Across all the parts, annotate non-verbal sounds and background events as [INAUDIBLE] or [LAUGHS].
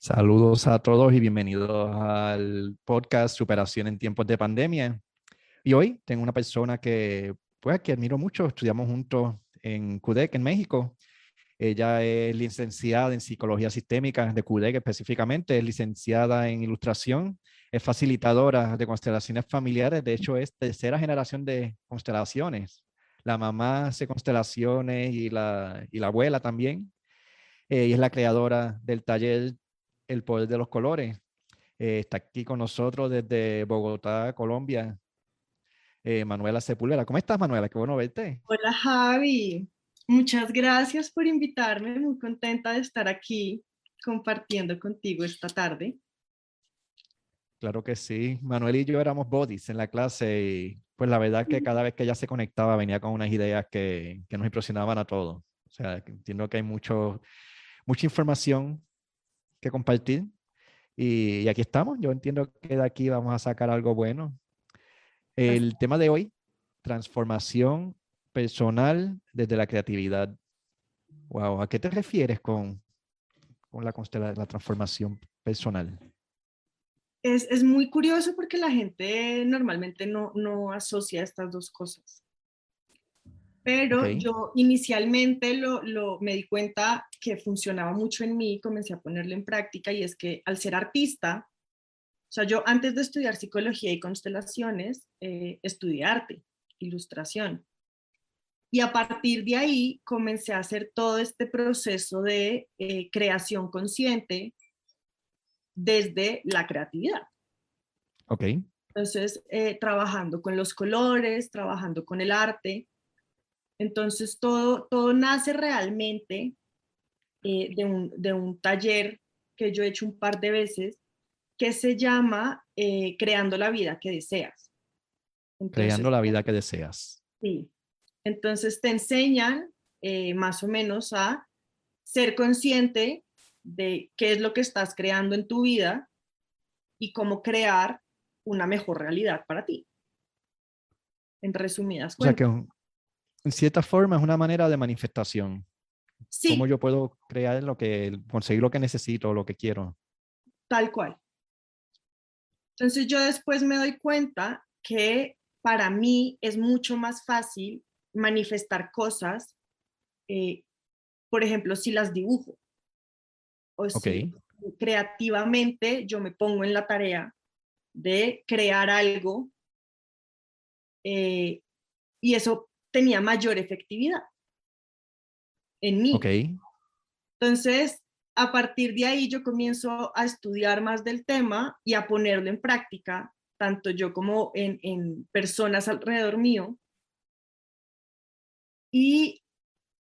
Saludos a todos y bienvenidos al podcast Superación en tiempos de pandemia. Y hoy tengo una persona que, pues, que admiro mucho. Estudiamos juntos en CUDEC en México. Ella es licenciada en psicología sistémica de CUDEC específicamente, es licenciada en ilustración, es facilitadora de constelaciones familiares. De hecho, es tercera generación de constelaciones. La mamá hace constelaciones y la, y la abuela también. Eh, y es la creadora del taller El Poder de los Colores. Eh, está aquí con nosotros desde Bogotá, Colombia. Eh, Manuela Sepúlveda. ¿Cómo estás, Manuela? Qué bueno verte. Hola, Javi. Muchas gracias por invitarme. Muy contenta de estar aquí compartiendo contigo esta tarde. Claro que sí. Manuel y yo éramos bodies en la clase y pues la verdad que cada vez que ella se conectaba venía con unas ideas que, que nos impresionaban a todos. O sea, entiendo que hay mucho, mucha información que compartir. Y, y, aquí estamos. Yo entiendo que de aquí vamos a sacar algo bueno. El tema de hoy, transformación personal desde la creatividad. Wow, ¿a qué te refieres con, con la, la transformación personal? Es, es, muy curioso porque la gente normalmente no, no asocia estas dos cosas pero okay. yo inicialmente lo, lo, me di cuenta que funcionaba mucho en mí, comencé a ponerlo en práctica y es que al ser artista, o sea, yo antes de estudiar psicología y constelaciones, eh, estudié arte, ilustración. Y a partir de ahí comencé a hacer todo este proceso de eh, creación consciente desde la creatividad. Ok. Entonces, eh, trabajando con los colores, trabajando con el arte, entonces, todo, todo nace realmente eh, de, un, de, un, taller que yo he hecho un par de veces que se llama eh, Creando la vida que deseas. Entonces, Creando la vida que deseas. Sí. Entonces, te enseñan eh, más o menos a ser consciente de qué es lo que estás creando en tu vida y cómo crear una mejor realidad para ti. En resumidas cuentas. O sea, que en cierta forma es una manera de manifestación. Sí. Cómo yo puedo crear lo que, conseguir lo que necesito, lo que quiero. Tal cual. Entonces yo después me doy cuenta que para mí es mucho más fácil manifestar cosas, eh, por ejemplo, si las dibujo. O okay. si creativamente yo me pongo en la tarea de crear algo eh, y eso tenía mayor efectividad en mí. Ok. Entonces, a partir de ahí yo comienzo a estudiar más del tema y a ponerlo en práctica, tanto yo como en, en personas alrededor mío. Y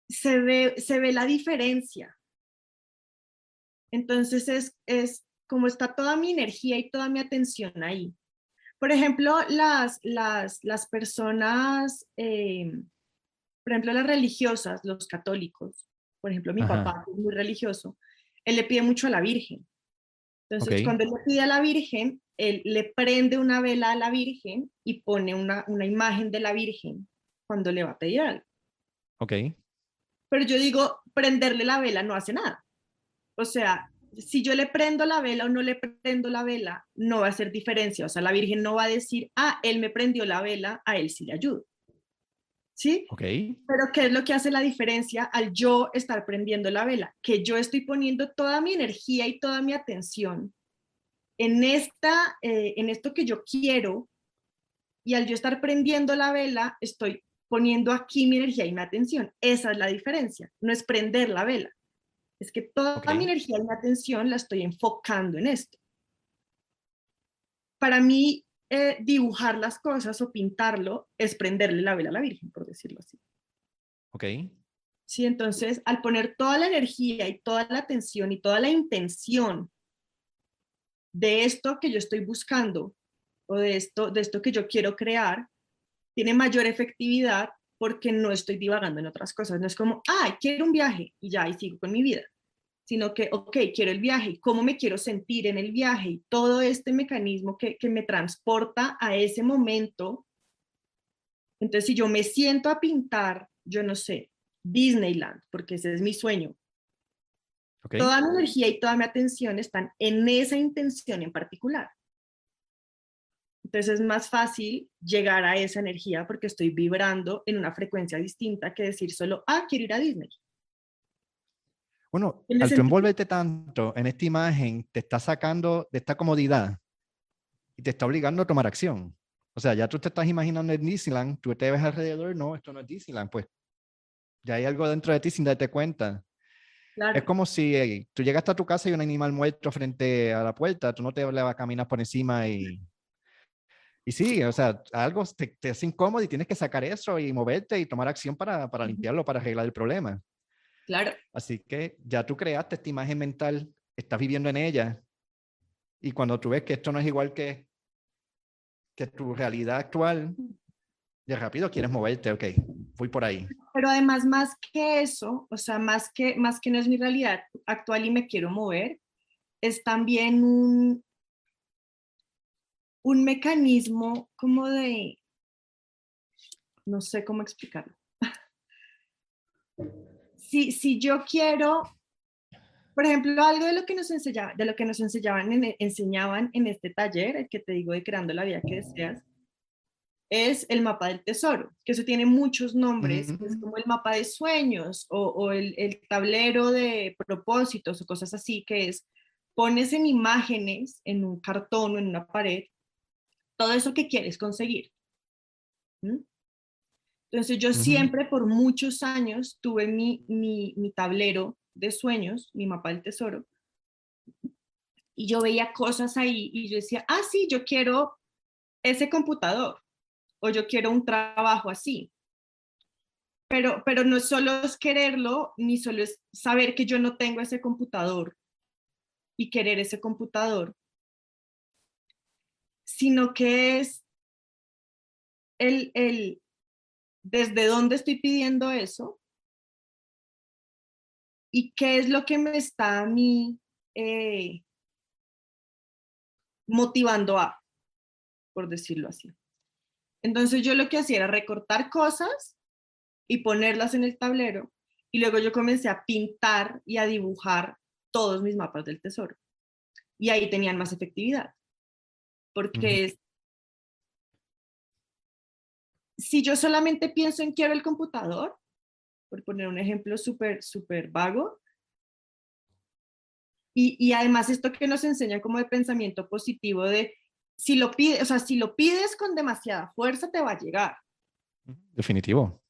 se ve, se ve la diferencia. Entonces es, es como está toda mi energía y toda mi atención ahí. Por ejemplo, las, las, las personas, eh, por ejemplo, las religiosas, los católicos, por ejemplo, mi Ajá. papá es muy religioso, él le pide mucho a la Virgen. Entonces, okay. cuando él le pide a la Virgen, él le prende una vela a la Virgen y pone una, una imagen de la Virgen cuando le va a pedir algo. Ok. Pero yo digo, prenderle la vela no hace nada. O sea, si yo le prendo la vela o no le prendo la vela, no va a hacer diferencia. O sea, la Virgen no va a decir, ah, él me prendió la vela, a él sí le ayudo. ¿Sí? Ok. Pero ¿qué es lo que hace la diferencia al yo estar prendiendo la vela? Que yo estoy poniendo toda mi energía y toda mi atención en, esta, eh, en esto que yo quiero y al yo estar prendiendo la vela, estoy poniendo aquí mi energía y mi atención. Esa es la diferencia. No es prender la vela es que toda okay. mi energía y mi atención la estoy enfocando en esto. Para mí, eh, dibujar las cosas o pintarlo es prenderle la vela a la Virgen, por decirlo así. Ok. Sí, entonces, al poner toda la energía y toda la atención y toda la intención de esto que yo estoy buscando o de esto, de esto que yo quiero crear, tiene mayor efectividad porque no estoy divagando en otras cosas. No es como, ah, quiero un viaje y ya, y sigo con mi vida. Sino que, ok, quiero el viaje, ¿cómo me quiero sentir en el viaje? Y todo este mecanismo que, que me transporta a ese momento. Entonces, si yo me siento a pintar, yo no sé, Disneyland, porque ese es mi sueño. Toda mi energía y toda mi atención están en esa intención en particular. Entonces es más fácil llegar a esa energía porque estoy vibrando en una frecuencia distinta que decir solo, ah, quiero ir a Disney. Bueno, al tú envolverte tanto en esta imagen, te está sacando de esta comodidad y te está obligando a tomar acción. O sea, ya tú te estás imaginando en Disneyland, tú te ves alrededor, no, esto no es Disneyland, pues ya hay algo dentro de ti sin darte cuenta. Es como si tú llegaste a tu casa y un animal muerto frente a la puerta, tú no te vas a caminar por encima y y sí, o sea, algo te, te, hace incómodo y tienes que sacar eso y moverte y tomar acción para, para limpiarlo, para arreglar el problema. Claro. Así que ya tú creaste esta imagen mental, estás viviendo en ella. Y cuando tú ves que esto no es igual que, que tu realidad actual, de rápido quieres moverte, ok, fui por ahí. Pero además, más que eso, o sea, más que, más que no es mi realidad actual y me quiero mover, es también un, un mecanismo como de, no sé cómo explicarlo. [LAUGHS] si, si yo quiero, por ejemplo, algo de lo que nos, enseñaba, de lo que nos enseñaban en, enseñaban en este taller, el que te digo de Creando la Vida que Deseas, es el mapa del tesoro, que eso tiene muchos nombres, es como el mapa de sueños o, o el, el, tablero de propósitos o cosas así, que es pones en imágenes en un cartón o en una pared todo eso que quieres conseguir. Entonces yo siempre por muchos años tuve mi, mi, mi, tablero de sueños, mi mapa del tesoro, y yo veía cosas ahí y yo decía, ah, sí, yo quiero ese computador o yo quiero un trabajo así. Pero, pero no solo es quererlo, ni solo es saber que yo no tengo ese computador y querer ese computador, sino que es el, el desde dónde estoy pidiendo eso y qué es lo que me está a mí eh, motivando a, por decirlo así. Entonces yo lo que hacía era recortar cosas y ponerlas en el tablero y luego yo comencé a pintar y a dibujar todos mis mapas del tesoro. Y ahí tenían más efectividad porque es, si yo solamente pienso en quiero el computador, por poner un ejemplo súper, súper vago, y, y, además esto que nos enseña como de pensamiento positivo de si lo pides, o sea, si lo pides con demasiada fuerza te va a llegar. Definitivo.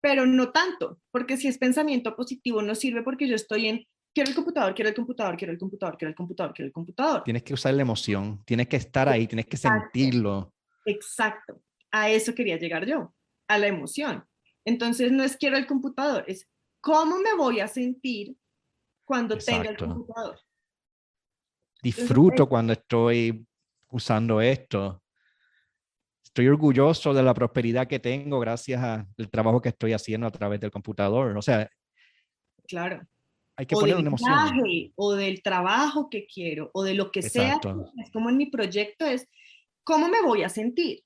Pero no tanto, porque si es pensamiento positivo no sirve porque yo estoy en quiero el computador, quiero el computador, quiero el computador, quiero el computador, quiero el computador. Tienes que usar la emoción, tienes que estar ahí, tienes que sentirlo. Exacto, a eso quería llegar yo, a la emoción. Entonces no es quiero el computador, es cómo me voy a sentir cuando tenga el computador. Disfruto cuando estoy usando esto. Estoy orgulloso de la prosperidad que tengo gracias al trabajo que estoy haciendo a través del computador. O sea, claro hay que o poner una emoción. o del trabajo que quiero, o de lo que sea, es como en mi proyecto, es cómo me voy a sentir.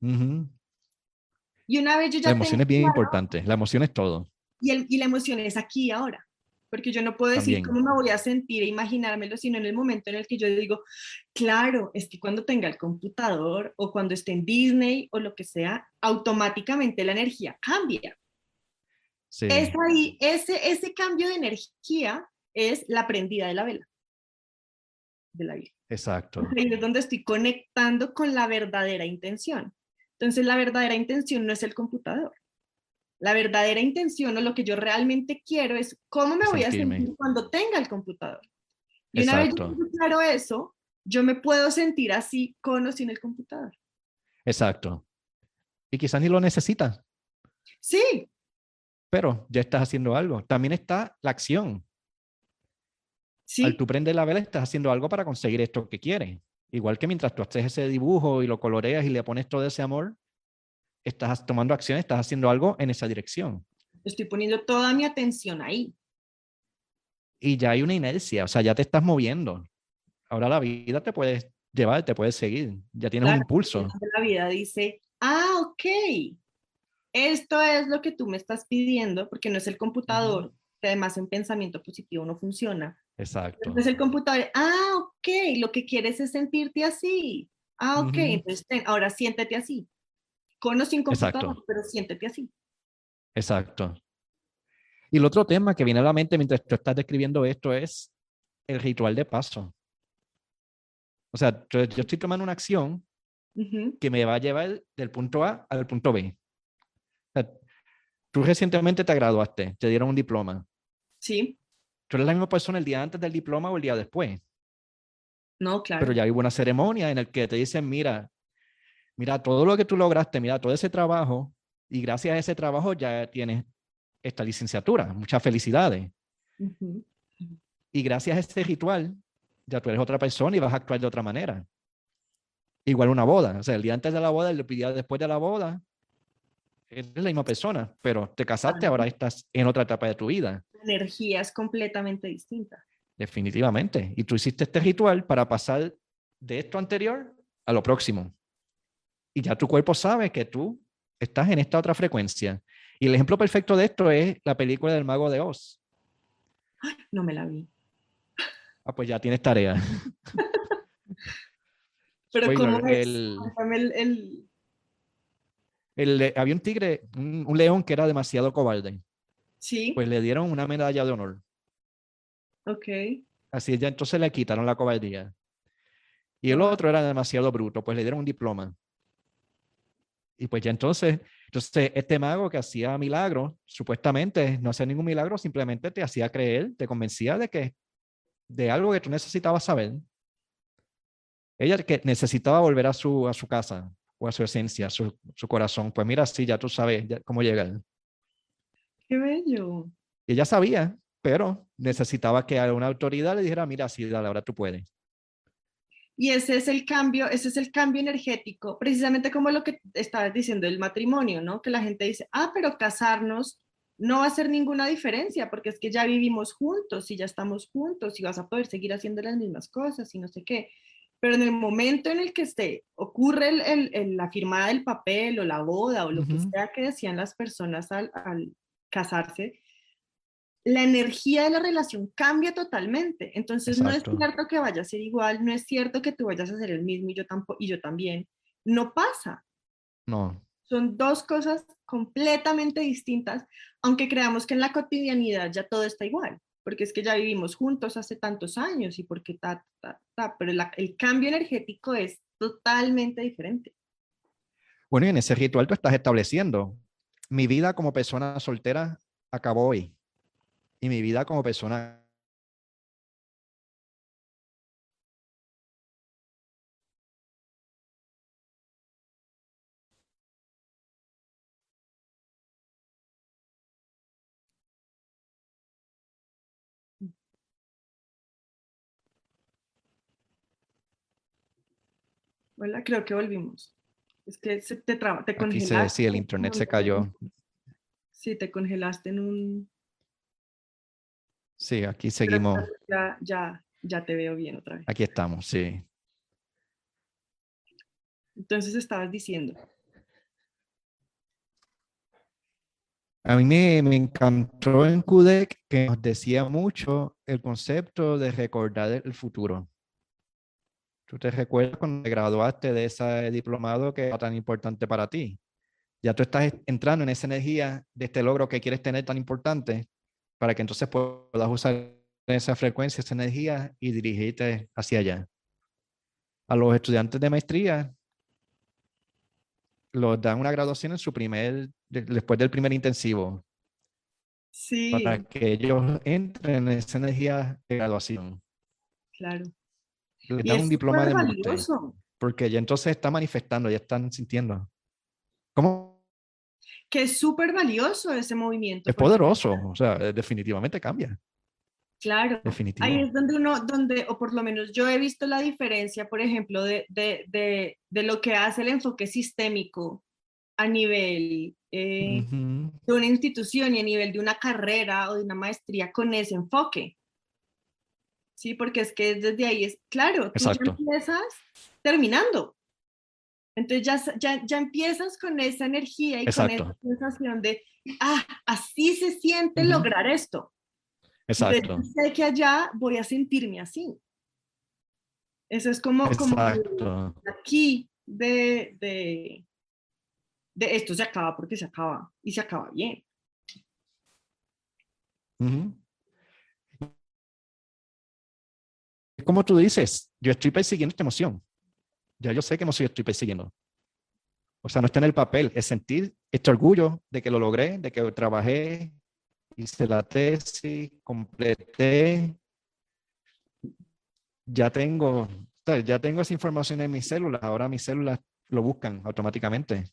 Y una vez yo ya La emoción es bien importante, la emoción es todo. Y, el, y la emoción es aquí ahora, porque yo no puedo decir cómo me voy a sentir e imaginármelo, sino en el momento en el que yo digo, claro, es que cuando tenga el computador o cuando esté en Disney o lo que sea, automáticamente la energía cambia. Es ahí, ese, ese cambio de energía es la prendida de la vela. De la vida. Exacto. Ahí es donde estoy conectando con la verdadera intención. Entonces, la verdadera intención no es el computador. La verdadera intención o lo que yo realmente quiero es cómo me voy a sentir cuando tenga el computador. Y una vez yo claro eso, yo me puedo sentir así con o sin el computador. Exacto. Y quizás ni lo necesitas. Sí, pero ya estás haciendo algo. También está la acción. Sí. Al tú prender la vela, estás haciendo algo para conseguir esto que quieres. Igual que mientras tú haces ese dibujo y lo coloreas y le pones todo ese amor, estás tomando acción, estás haciendo algo en esa dirección. Estoy poniendo toda mi atención ahí. Y ya hay una inercia, o sea, ya te estás moviendo. Ahora la vida te puede llevar, te puede seguir, ya tienes un impulso. La vida dice, ah, ok, esto es lo que tú me estás pidiendo, porque no es el computador, que además en pensamiento positivo no funciona. Exacto. Entonces el computador, ah, ok, lo que quieres es sentirte así. Ah, ok, entonces ahora siéntete así. Con o sin computador, pero siéntete así. Exacto. Y el otro tema que viene a la mente mientras tú estás describiendo esto es el ritual de paso. O sea, yo, estoy tomando una acción que me va a llevar del punto A al punto B. tú recientemente te graduaste, te dieron un diploma. Sí. ¿Tú eres la misma persona el día antes del diploma o el día después? No, claro. Pero ya hubo una ceremonia en la que te dicen, mira, mira todo lo que tú lograste, mira todo ese trabajo, y gracias a ese trabajo ya tienes esta licenciatura. Muchas felicidades. Y gracias a este ritual, ya tú eres otra persona y vas a actuar de otra manera. Igual una boda. O sea, el día antes de la boda, el día después de la boda, eres la misma persona, pero te casaste, ahora estás en otra etapa de tu vida. La energía es completamente distinta. Definitivamente. Y tú hiciste este ritual para pasar de esto anterior a lo próximo. Y ya tu cuerpo sabe que tú estás en esta otra frecuencia. Y el ejemplo perfecto de esto es la película del mago de Oz. no me la vi. Ah, pues ya tienes tarea. [LAUGHS] Pero ¿cómo es? El, había un tigre, un, león que era demasiado cobarde. Sí. Pues le dieron una medalla de honor. Ok. Así ya entonces le quitaron la cobardía. Y el otro era demasiado bruto, pues le dieron un diploma. Y pues ya entonces, entonces este mago que hacía milagros, supuestamente no hacía ningún milagro, simplemente te hacía creer, te convencía de que de algo que tú necesitabas saber. Ella que necesitaba volver a su, a su casa o a su esencia, su, su corazón. Pues mira, sí, ya tú sabes cómo llegar. Qué bello. ella sabía, pero necesitaba que alguna autoridad le dijera, mira, sí, dale, ahora tú puedes. Y ese es el cambio, ese es el cambio energético, precisamente como lo que estabas diciendo del matrimonio, ¿no? Que la gente dice, ah, pero casarnos no va a hacer ninguna diferencia porque es que ya vivimos juntos y ya estamos juntos y vas a poder seguir haciendo las mismas cosas y no sé qué. Pero en el momento en el que esté, ocurre el, la firmada del papel o la boda o lo que sea que decían las personas al, al casarse, la energía de la relación cambia totalmente. Entonces no es cierto que vaya a ser igual, no es cierto que tú vayas a ser el mismo y yo, tampoco, y yo también. No pasa. No. Son dos cosas completamente distintas, aunque creamos que en la cotidianidad ya todo está igual, porque es que ya vivimos juntos hace tantos años y porque ta, ta, ta, pero el cambio energético es totalmente diferente. Bueno, y en ese ritual tú estás estableciendo, mi vida como persona soltera acabó hoy y mi vida como persona Hola, creo que volvimos. Es que se te, traba, te congelaste. sí, el internet se cayó. Sí, te congelaste en un, Sí, aquí seguimos. Ya, ya, ya te veo bien otra vez. Aquí estamos, sí. Entonces estabas diciendo. A mí me, me, encantó en CUDEC que nos decía mucho el concepto de recordar el futuro. ¿Tú te recuerdas cuando te graduaste de ese diplomado que era tan importante para ti? Ya tú estás entrando en esa energía de este logro que quieres tener tan importante para que entonces puedas usar esa frecuencia, esa energía y dirigirte hacia allá. A los estudiantes de maestría los dan una graduación en su primer, después del primer intensivo. Sí. Para que ellos entren en esa energía de graduación. Claro. Les dan un diploma de muerte. Porque ya entonces está manifestando, ya están sintiendo. ¿Cómo? que es súper valioso ese movimiento. Es poderoso, o sea, eh, definitivamente cambia. Claro, ahí es donde uno, donde, o por lo menos yo he visto la diferencia, por ejemplo, de, de, de, de lo que hace el enfoque sistémico a nivel eh, de una institución y a nivel de una carrera o de una maestría con ese enfoque. Sí, porque es que desde ahí es, claro, tú empiezas terminando. Entonces ya, ya, ya empiezas con esa energía y con esa sensación de, ah, así se siente lograr esto. Exacto. sé que allá voy a sentirme así. Eso es como, como aquí de, de, de, esto se acaba porque se acaba y se acaba bien. Como tú dices, yo estoy persiguiendo esta emoción. Ya yo sé qué emoción estoy persiguiendo. O sea, no está en el papel, es sentir este orgullo de que lo logré, de que trabajé, hice la tesis, completé, ya tengo, ya tengo esa información en mis células, ahora mis células lo buscan automáticamente.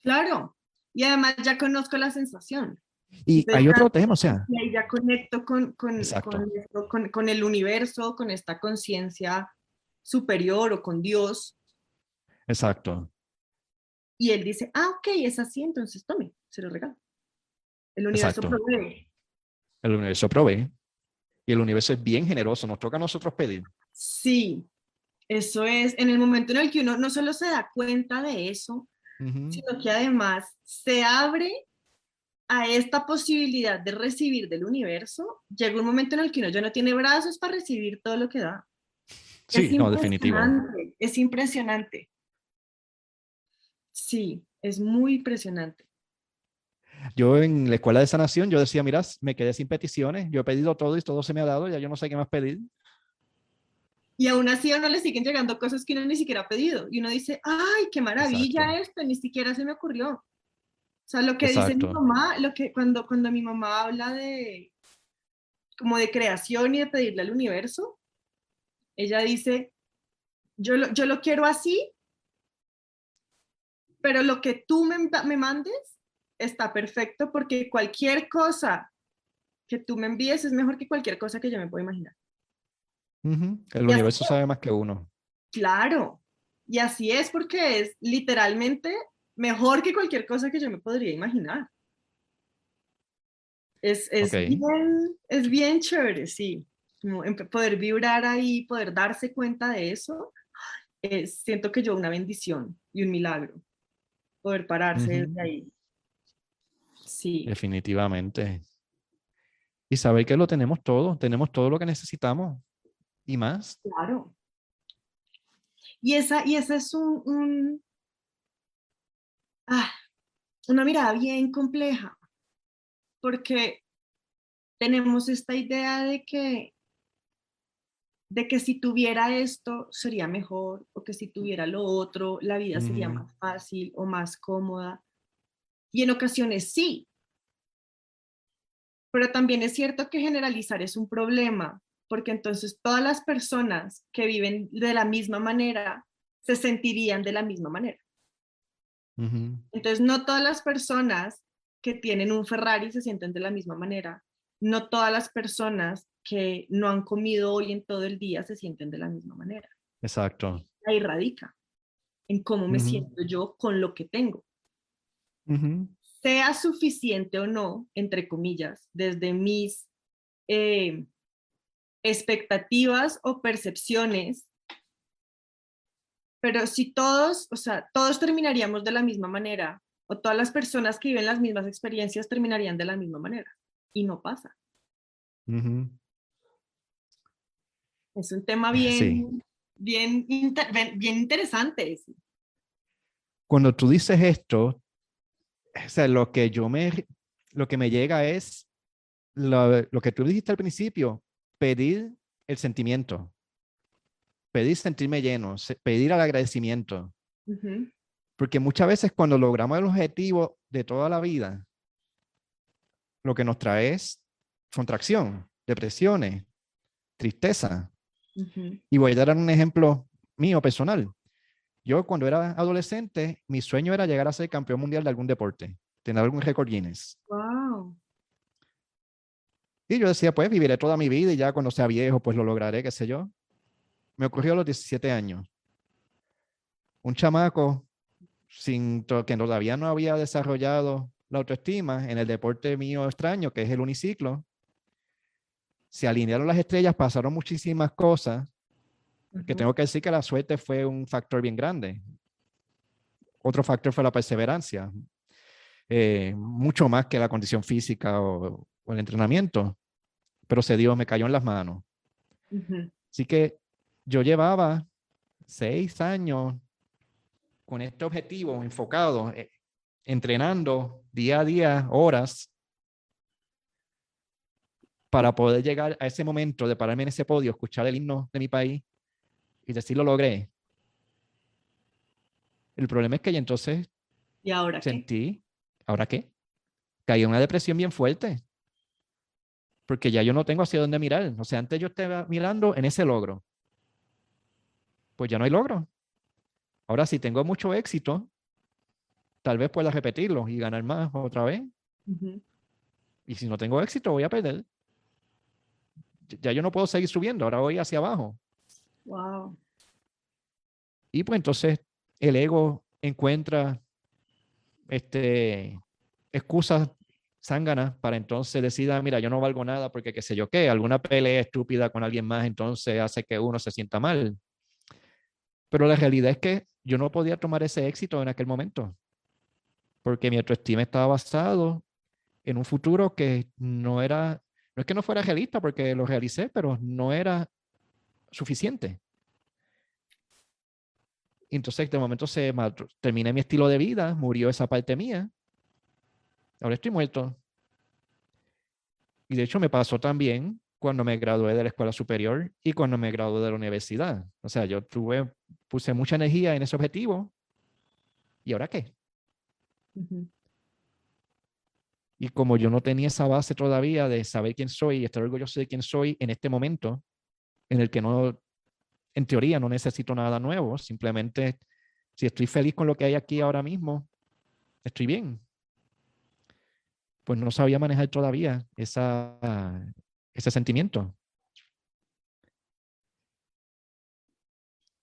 Claro, y además ya conozco la sensación. Y hay otro tema, o sea. Y ya conecto con, con, con, con el universo, con esta conciencia superior o con Dios. Exacto. Y él dice, ah, ok, es así, entonces tome, se lo regalo. El universo provee. El universo provee. Y el universo es bien generoso, nos toca a nosotros pedir. Sí, eso es, en el momento en el que uno no solo se da cuenta de eso, sino que además se abre a esta posibilidad de recibir del universo, llega un momento en el que uno ya no tiene brazos para recibir todo lo que da. Sí, no, definitivo. Es impresionante. Sí, es muy impresionante. Yo en la escuela de sanación, yo decía, mira, me quedé sin peticiones, yo he pedido todo y todo se me ha dado, ya yo no sé qué más pedir. Y aún así a uno le siguen llegando cosas que uno ni siquiera ha pedido. Y uno dice, ay, qué maravilla esto, ni siquiera se me ocurrió. O sea, lo que dice mi mamá, lo que cuando, cuando mi mamá habla de como de creación y de pedirle al universo, ella dice, yo lo, yo lo quiero así, pero lo que tú me, me mandes está perfecto porque cualquier cosa que tú me envíes es mejor que cualquier cosa que yo me pueda imaginar. El universo sabe más que uno. Claro, y así es porque es literalmente mejor que cualquier cosa que yo me podría imaginar. Es, es, bien, es bien chévere, sí. poder vibrar ahí, poder darse cuenta de eso, siento que yo una bendición y un milagro, poder pararse desde ahí. Sí. Definitivamente. Y saber que lo tenemos todo, tenemos todo lo que necesitamos y más. Claro. Y esa, y esa es un, ah, una mirada bien compleja, porque tenemos esta idea de que, de que si tuviera esto sería mejor, o que si tuviera lo otro, la vida sería más fácil o más cómoda. Y en ocasiones sí. Pero también es cierto que generalizar es un problema, porque entonces todas las personas que viven de la misma manera se sentirían de la misma manera. Entonces, no todas las personas que tienen un Ferrari se sienten de la misma manera. No todas las personas que no han comido hoy en todo el día se sienten de la misma manera. Exacto. Ahí radica en cómo me siento yo con lo que tengo sea suficiente o no, entre comillas, desde mis eh, expectativas o percepciones, pero si todos, o sea, todos terminaríamos de la misma manera, o todas las personas que viven las mismas experiencias terminarían de la misma manera, y no pasa. Es un tema bien, bien, bien interesante. Cuando tú dices esto, o sea, lo que yo me, lo que me llega es lo, lo que tú dijiste al principio, pedir el sentimiento, pedir sentirme lleno, pedir el agradecimiento. Porque muchas veces cuando logramos el objetivo de toda la vida, lo que nos trae es contracción, depresiones, tristeza. Y voy a dar un ejemplo mío personal. Yo cuando era adolescente, mi sueño era llegar a ser campeón mundial de algún deporte, tener algún récord Guinness. Wow. Y yo decía, pues viviré toda mi vida y ya cuando sea viejo, pues lo lograré, qué sé yo. Me ocurrió a los 17 años. Un chamaco sin que todavía no había desarrollado la autoestima en el deporte mío extraño, que es el uniciclo. Se alinearon las estrellas, pasaron muchísimas cosas que tengo que decir que la suerte fue un factor bien grande. Otro factor fue la perseverancia, eh, mucho más que la condición física o, el entrenamiento. pero se dio, me cayó en las manos. Así que yo llevaba seis años con este objetivo enfocado, eh, entrenando día a día, horas, para poder llegar a ese momento de pararme en ese podio, escuchar el himno de mi país y decir lo logré. El problema es que ya entonces ¿Y ahora sentí, ¿ahora qué? Caí en una depresión bien fuerte. Porque ya yo no tengo hacia dónde mirar. O sea, antes yo estaba mirando en ese logro. Pues ya no hay logro. Ahora si tengo mucho éxito, tal vez pueda repetirlo y ganar más otra vez. Y si no tengo éxito, voy a perder. Ya yo no puedo seguir subiendo, ahora voy hacia abajo. Wow. Y pues entonces el ego encuentra este, excusas zánganas para entonces decir, ah, mira, yo no valgo nada porque qué sé yo qué, alguna pelea estúpida con alguien más entonces hace que uno se sienta mal. Pero la realidad es que yo no podía tomar ese éxito en aquel momento, porque mi autoestima estaba basado en un futuro que no era, no es que no fuera realista, porque lo realicé, pero no era suficiente. Entonces, de momento se terminé mi estilo de vida, murió esa parte mía. Ahora estoy muerto. Y de hecho me pasó también cuando me gradué de la escuela superior y cuando me gradué de la universidad. O sea, yo tuve, puse mucha energía en ese objetivo. ¿Y ahora qué? Y como yo no tenía esa base todavía de saber quién soy y estar orgulloso de quién soy en este momento, en el que no en teoría no necesito nada nuevo, simplemente si estoy feliz con lo que hay aquí ahora mismo, estoy bien. Pues no sabía manejar todavía esa, ese sentimiento.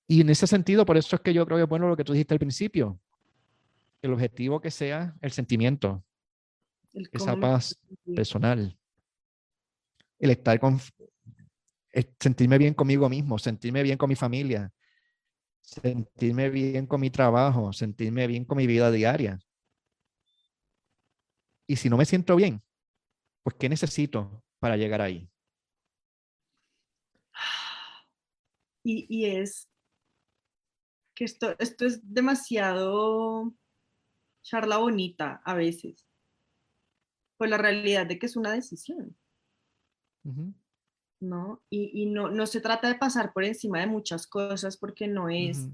Y en ese sentido, por eso es que yo creo que es bueno lo que tú dijiste al principio. El objetivo que sea el sentimiento, esa paz personal, el estar con, sentirme bien conmigo mismo, sentirme bien con mi familia, sentirme bien con mi trabajo, sentirme bien con mi vida diaria. Y si no me siento bien, pues ¿qué necesito para llegar ahí? Y, es que esto, esto es demasiado charla bonita a veces, por la realidad de que es una decisión. ¿no? Y, no, no, se trata de pasar por encima de muchas cosas porque no es,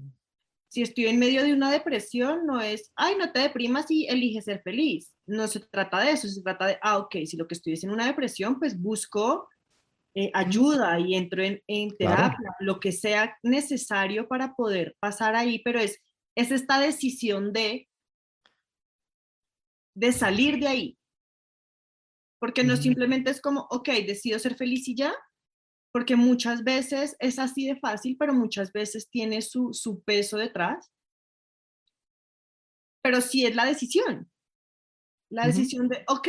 si estoy en medio de una depresión, no es, ay, no te deprimas y elige ser feliz. No se trata de eso, se trata de, ah, ok, si lo que estoy es en una depresión, pues busco eh, ayuda y entro en, en terapia, lo que sea necesario para poder pasar ahí, pero es, es esta decisión de, de salir de ahí. Porque no simplemente es como, ok, decido ser feliz y ya, porque muchas veces es así de fácil, pero muchas veces tiene su, peso detrás. Pero sí es la decisión, la decisión de, ok,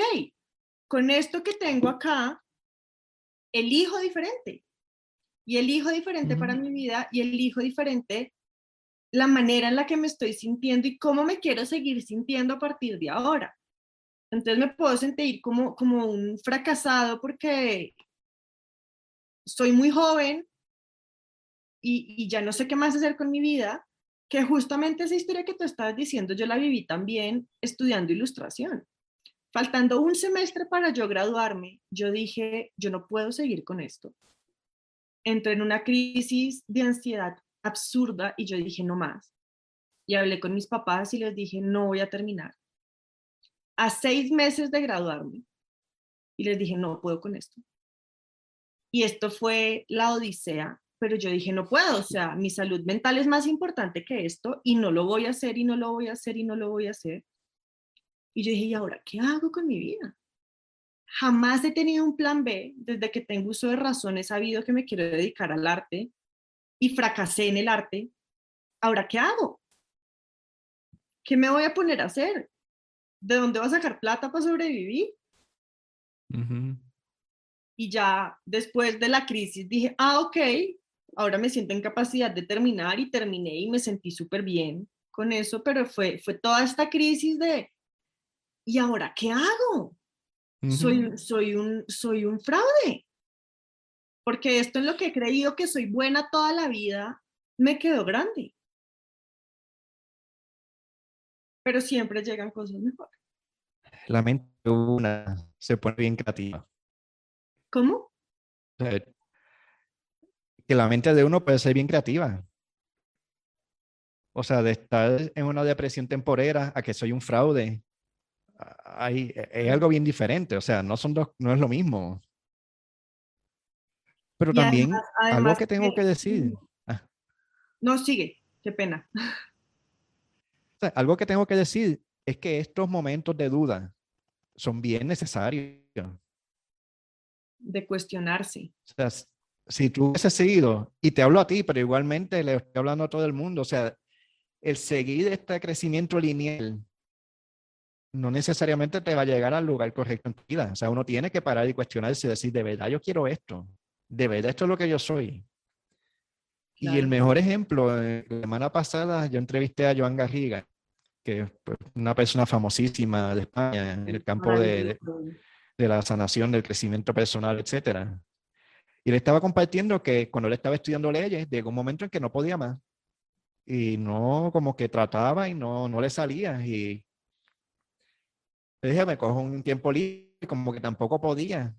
con esto que tengo acá, elijo diferente. Y elijo diferente para mi vida y elijo diferente la manera en la que me estoy sintiendo y cómo me quiero seguir sintiendo a partir de ahora. Entonces me puedo sentir como, como un fracasado porque soy muy joven y, ya no sé qué más hacer con mi vida, que justamente esa historia que tú estabas diciendo, yo la viví también estudiando ilustración. Faltando un semestre para yo graduarme, yo dije, yo no puedo seguir con esto. Entré en una crisis de ansiedad absurda y yo dije, no más. Y hablé con mis papás y les dije, no voy a terminar. A seis meses de graduarme. Y les dije, no puedo con esto. Y esto fue la odisea, pero yo dije, no puedo, o sea, mi salud mental es más importante que esto y no lo voy a hacer y no lo voy a hacer y no lo voy a hacer. Y yo dije, ¿y ahora qué hago con mi vida? Jamás he tenido un plan B. Desde que tengo uso de razón he sabido que me quiero dedicar al arte y fracasé en el arte. ¿Ahora qué hago? ¿Qué me voy a poner a hacer? ¿De dónde voy a sacar plata para sobrevivir? Y ya después de la crisis dije, ah, ok, ahora me siento en capacidad de terminar y terminé y me sentí súper bien con eso, pero fue, fue toda esta crisis de, ¿y ahora qué hago? soy, soy, un, soy un fraude. porque esto en lo que he creído que soy buena toda la vida, me quedó grande. Pero siempre llegan cosas mejores. La mente una se pone bien creativa. ¿Cómo? que la mente de uno puede ser bien creativa. O sea, de estar en una depresión temporera a que soy un fraude, hay, es algo bien diferente. O sea, no son dos, no es lo mismo. Pero también algo que tengo que, decir. Ah. No, sigue, qué pena. [LAUGHS] algo que tengo que decir es que estos momentos de duda son bien necesarios. De cuestionarse. O sea, si tú hubieses seguido, y te hablo a ti, pero igualmente le estoy hablando a todo el mundo, o sea, el seguir este crecimiento lineal no necesariamente te va a llegar al lugar correcto en tu vida. O sea, uno tiene que parar y cuestionarse y decir, de verdad yo quiero esto, de verdad esto es lo que yo soy. Y el mejor ejemplo, eh, la semana pasada yo entrevisté a Joan Garriga, que es pues, una persona famosísima de España en el campo de, de, la sanación, del crecimiento personal, etcétera. Y le estaba compartiendo que cuando él estaba estudiando leyes, llegó un momento en que no podía más. Y no, como que trataba y no, no le salía. Y le dije, me cojo un tiempo libre, como que tampoco podía.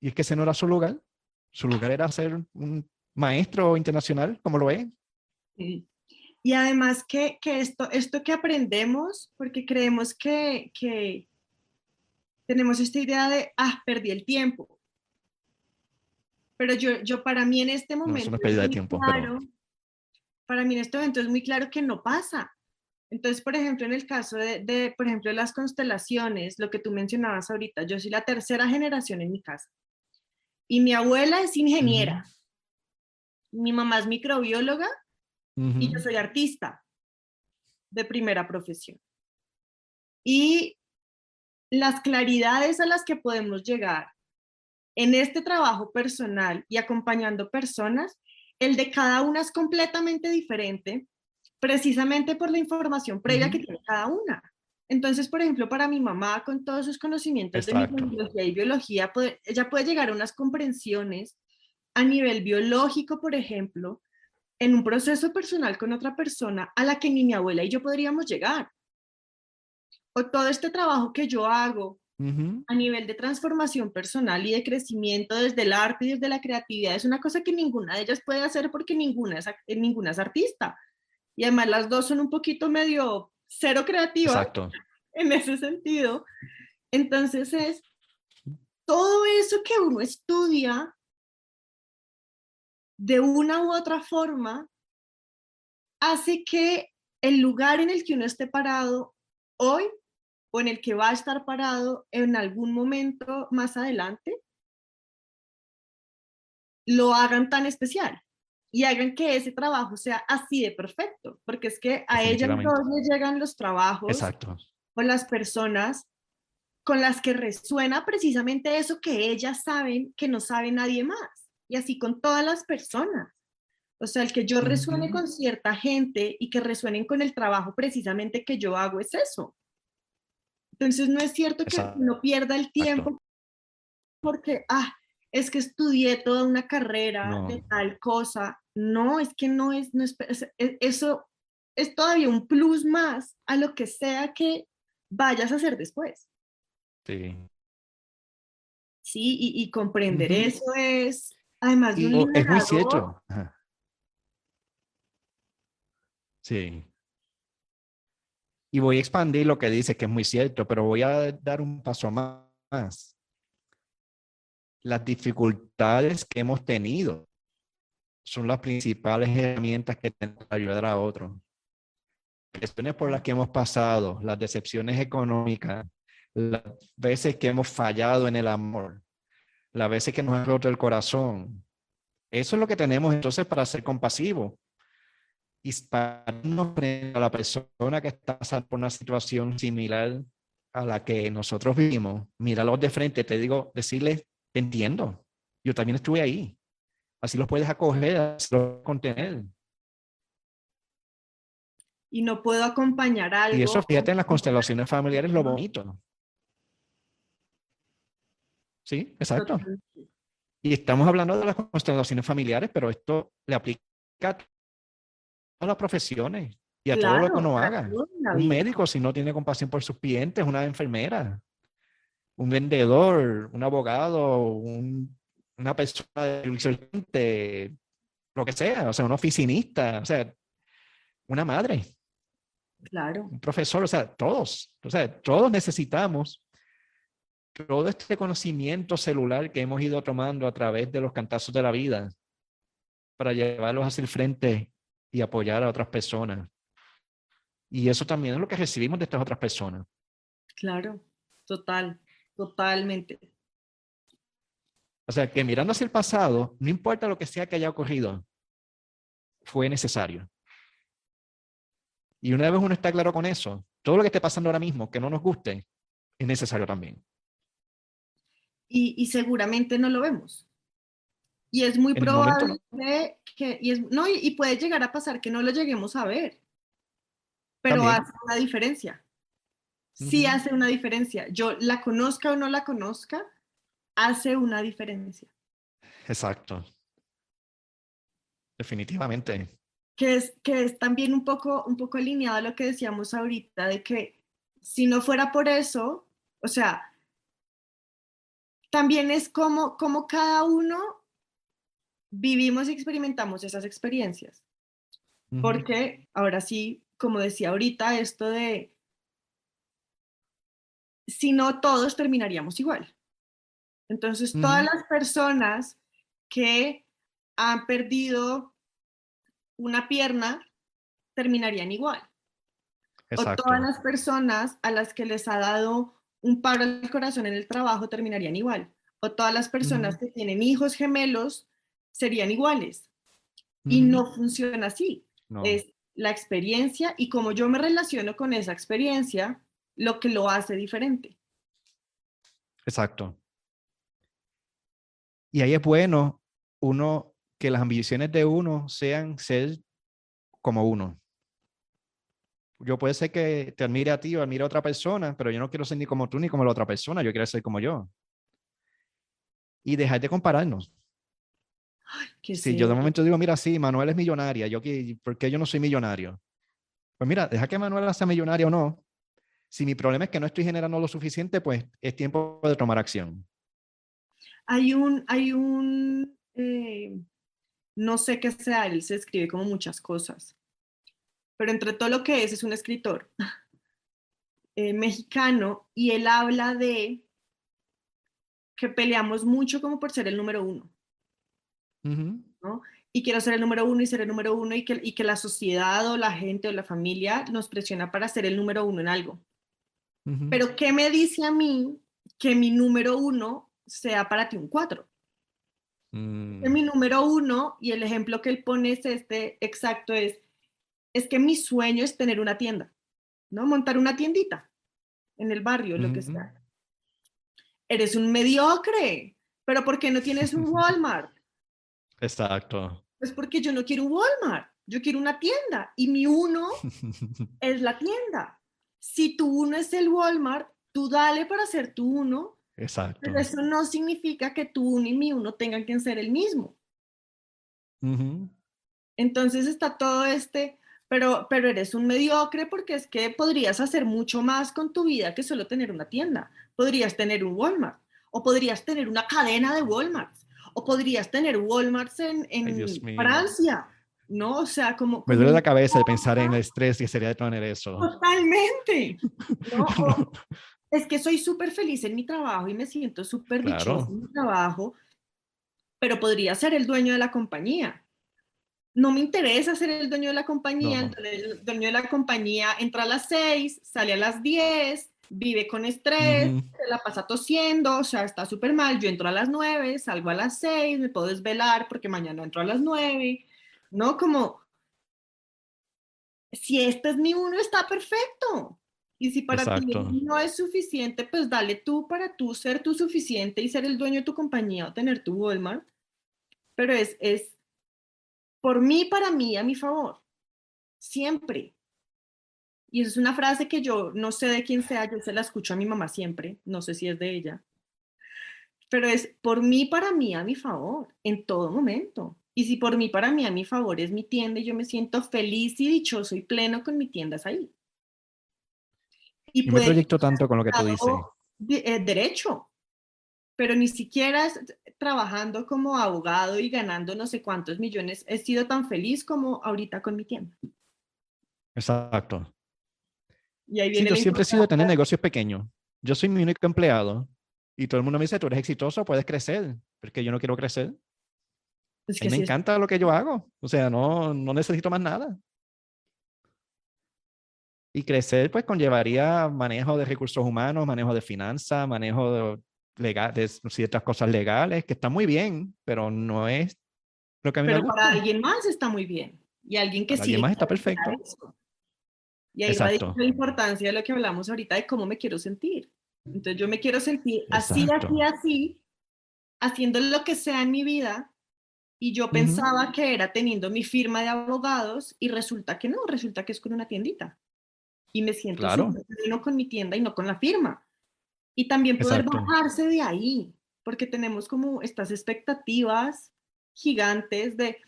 Y es que ese no era su lugar. Su lugar era ser un maestro internacional, como lo es. Y además que, que, esto, esto que aprendemos, porque creemos que, que tenemos esta idea de, ah, perdí el tiempo. Pero yo, yo para mí en este momento... No, es pérdida de tiempo. Claro, Para mí en este momento es muy claro que no pasa. Entonces, por ejemplo, en el caso de, de, por ejemplo, las constelaciones, lo que tú mencionabas ahorita, yo soy la tercera generación en mi casa. Y mi abuela es ingeniera. Mi mamá es microbióloga y yo soy artista de primera profesión. Y las claridades a las que podemos llegar en este trabajo personal y acompañando personas, el de cada una es completamente diferente precisamente por la información previa que tiene cada una. Entonces, por ejemplo, para mi mamá, con todos sus conocimientos de microbiología y biología, ella puede llegar a unas comprensiones a nivel biológico, por ejemplo, en un proceso personal con otra persona a la que ni mi abuela y yo podríamos llegar. O todo este trabajo que yo hago a nivel de transformación personal y de crecimiento desde el arte y desde la creatividad es una cosa que ninguna de ellas puede hacer porque ninguna es, ninguna es artista y además las dos son un poquito medio cero creativas Exacto. [LAUGHS] en ese sentido. Entonces es todo eso que uno estudia de una u otra forma hace que el lugar en el que uno esté parado hoy o en el que va a estar parado en algún momento más adelante, lo hagan tan especial y hagan que ese trabajo sea así de perfecto, porque es que a ella todos le llegan los trabajos Exacto. o las personas con las que resuena precisamente eso que ellas saben que no sabe nadie más, y así con todas las personas. O sea, el que yo resuene con cierta gente y que resuenen con el trabajo precisamente que yo hago es eso. Entonces no es cierto que no pierda el tiempo porque, ah, es que estudié toda una carrera de tal cosa. No, es que no es, no es, e, eso es todavía un plus más a lo que sea que vayas a hacer después. Sí. Sí, y, comprender eso es, además de un Es muy cierto. Sí. Y voy a expandir lo que dice, que es muy cierto, pero voy a dar un paso más las dificultades que hemos tenido son las principales herramientas que tenemos para ayudar a otros. Cuestiones por las que hemos pasado, las decepciones económicas, las veces que hemos fallado en el amor, las veces que nos ha roto el corazón. Eso es lo que tenemos entonces para ser compasivos y no a la persona que está pasando por una situación similar a la que nosotros vivimos. Míralo de frente, te digo, decirle entiendo. Yo también estuve ahí. Así los puedes acoger, así los contener. Y no puedo acompañar algo. Y eso, fíjate, en las constelaciones familiares lo bonito. Sí, exacto. Y estamos hablando de las constelaciones familiares, pero esto le aplica a todas las profesiones y a todo lo que uno haga. Un médico, si no tiene compasión por sus clientes, una enfermera, un vendedor, un abogado, una persona de lo que sea, o sea, un oficinista, o sea, una madre. Claro. Un profesor, o sea, todos, o sea, todos necesitamos todo este conocimiento celular que hemos ido tomando a través de los cantazos de la vida para llevarlos hacia el frente y apoyar a otras personas. Y eso también es lo que recibimos de estas otras personas. Claro, total, totalmente. O sea, que mirando hacia el pasado, no importa lo que sea que haya ocurrido, fue necesario. Y una vez uno está claro con eso, todo lo que esté pasando ahora mismo que no nos guste, es necesario también. Y, seguramente no lo vemos. Y es muy probable que, y, no, y, puede llegar a pasar que no lo lleguemos a ver, pero hace una diferencia. Sí hace una diferencia. Yo la conozca o no la conozca, hace una diferencia. Exacto. Definitivamente. Que es, que es también un poco, un poco alineado a lo que decíamos ahorita, de que si no fuera por eso, o sea, también es como, como cada uno vivimos y experimentamos esas experiencias. Porque ahora sí, como decía ahorita, esto de, si no todos terminaríamos igual. Entonces, todas las personas que han perdido una pierna terminarían igual. O todas las personas a las que les ha dado un paro al corazón en el trabajo terminarían igual. O todas las personas que tienen hijos gemelos serían iguales. Y no funciona así. Es la experiencia y como yo me relaciono con esa experiencia, lo que lo hace diferente. Exacto. Y ahí es bueno uno que las ambiciones de uno sean ser como uno. Yo puede ser que te admire a ti o admire a otra persona, pero yo no quiero ser ni como tú ni como la otra persona, yo quiero ser como yo. Y dejar de compararnos. Si yo de momento digo, mira, sí, Manuel es millonaria, yo, ¿por qué yo no soy millonario? Pues mira, deja que Manuel sea millonaria o no. Si mi problema es que no estoy generando lo suficiente, pues es tiempo de tomar acción. Hay un, hay un, eh, no sé qué sea, él se escribe como muchas cosas, pero entre todo lo que es, es un escritor [LAUGHS] eh, mexicano y él habla de que peleamos mucho como por ser el número uno. ¿No? Y quiero ser el número uno y ser el número uno y que, y que la sociedad o la gente o la familia nos presiona para ser el número uno en algo. Pero ¿qué me dice a mí que mi número uno sea para ti un 4. Mm. Mi número uno, y el ejemplo que él pone es este exacto, es, es que mi sueño es tener una tienda, ¿no? Montar una tiendita en el barrio, lo que sea. Eres un mediocre, pero ¿por qué no tienes un [LAUGHS] Walmart? Exacto. Pues porque yo no quiero un Walmart, yo quiero una tienda y mi uno [LAUGHS] es la tienda. Si tu uno es el Walmart, tú dale para ser tu uno Exacto. Pero eso no significa que tú ni mi uno tengan que ser el mismo. Entonces está todo este, pero, pero eres un mediocre porque es que podrías hacer mucho más con tu vida que solo tener una tienda. Podrías tener un Walmart o podrías tener una cadena de Walmart o podrías tener Walmarts en, en Francia. ¿no? O sea, como... Me duele la cabeza de pensar en el estrés que sería de tener eso. Totalmente. [LAUGHS] ¿no? es que soy súper feliz en mi trabajo y me siento súper dichoso en mi trabajo, pero podría ser el dueño de la compañía. No me interesa ser el dueño de la compañía, el dueño de la compañía entra a las 6, sale a las 10, vive con estrés, se la pasa tosiendo, o sea, está súper mal. Yo entro a las 9, salgo a las 6, me puedo desvelar porque mañana entro a las 9, ¿no? Como, si este es mi uno, está perfecto. Y si para ti no es suficiente, pues dale tú para tú ser tú suficiente y ser el dueño de tu compañía o tener tu Walmart. Pero es, es por mí, para mí, a mi favor. Siempre. Y es una frase que yo no sé de quién sea, yo se la escucho a mi mamá siempre, no sé si es de ella, pero es por mí, para mí, a mi favor, en todo momento. Y si por mí, para mí, a mi favor es mi tienda y yo me siento feliz y dichoso y pleno con mi tienda, es ahí. Y, me proyecto tanto con lo que tú dices. Eh, derecho, pero ni siquiera trabajando como abogado y ganando no sé cuántos millones, he sido tan feliz como ahorita con mi tienda. Exacto. Y ahí viene yo siempre he sido de tener negocios pequeños. Yo soy mi único empleado y todo el mundo me dice, tú eres exitoso, puedes crecer, porque yo no quiero crecer. Es que me encanta lo que yo hago. O sea, no, no necesito más nada. Y crecer, pues, conllevaría manejo de recursos humanos, manejo de finanzas, manejo de, legal, de ciertas cosas legales, que está muy bien, pero no es lo que a mí pero me gusta. para alguien más está muy bien. Y alguien que sí. Alguien más está perfecto. Y ahí va la importancia de lo que hablamos ahorita de cómo me quiero sentir. Entonces yo me quiero sentir así, así, así, haciendo lo que sea en mi vida. Y yo pensaba que era teniendo mi firma de abogados y resulta que no, resulta que es con una tiendita. Y me siento claro. no con mi tienda y no con la firma. Y también poder bajarse de ahí, porque tenemos como estas expectativas gigantes de,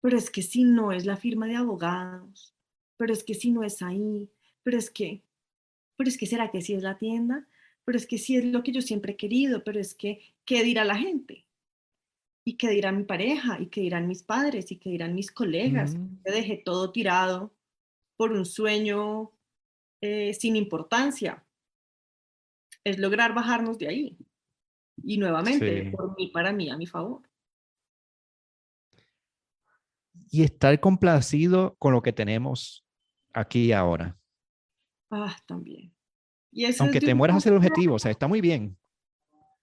pero es que si no es la firma de abogados, pero es que si no es ahí, pero es que, pero es que será que sí es la tienda, pero es que sí es lo que yo siempre he querido, pero es que, ¿qué dirá la gente? ¿Y qué dirá mi pareja? ¿Y qué dirán mis padres? ¿Y qué dirán mis colegas? Mm. dejé todo tirado por un sueño eh, sin importancia. Es lograr bajarnos de ahí. Y nuevamente, por mí, para mí, a mi favor. Y estar complacido con lo que tenemos aquí y ahora. Ah, también. Aunque te mueras hacia el objetivo, o sea, está muy bien.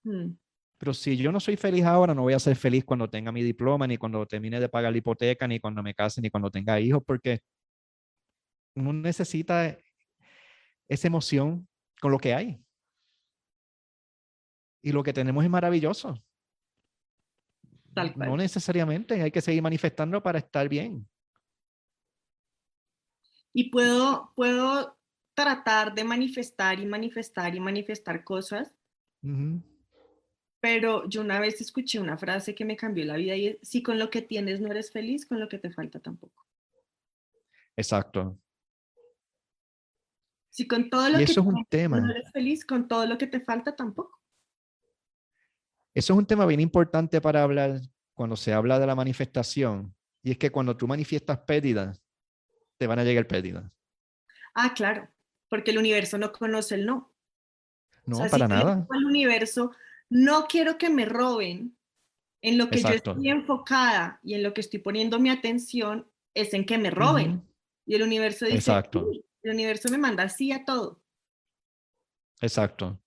Mm. Pero si yo no soy feliz ahora, no voy a ser feliz cuando tenga mi diploma, ni cuando termine de pagar la hipoteca, ni cuando me case, ni cuando tenga hijos, porque uno necesita esa emoción con lo que hay. Y lo que tenemos es maravilloso. No necesariamente hay que seguir manifestando para estar bien. Y puedo, puedo tratar de manifestar y manifestar y manifestar cosas. Pero yo una vez escuché una frase que me cambió la vida y es, si con lo que tienes no eres feliz, con lo que te falta tampoco. Exacto. Si con todo lo que eso es un tema. no eres feliz, con todo lo que te falta tampoco. Eso es un tema bien importante para hablar cuando se habla de la manifestación. Y es que cuando tú manifiestas pérdidas, te van a llegar pérdidas. Ah, claro, porque el universo no conoce el no. No, para nada. El universo, no quiero que me roben. En lo que yo estoy enfocada y en lo que estoy poniendo mi atención es en que me roben. Y el universo dice, Exacto. el universo me manda así a todo. Exacto.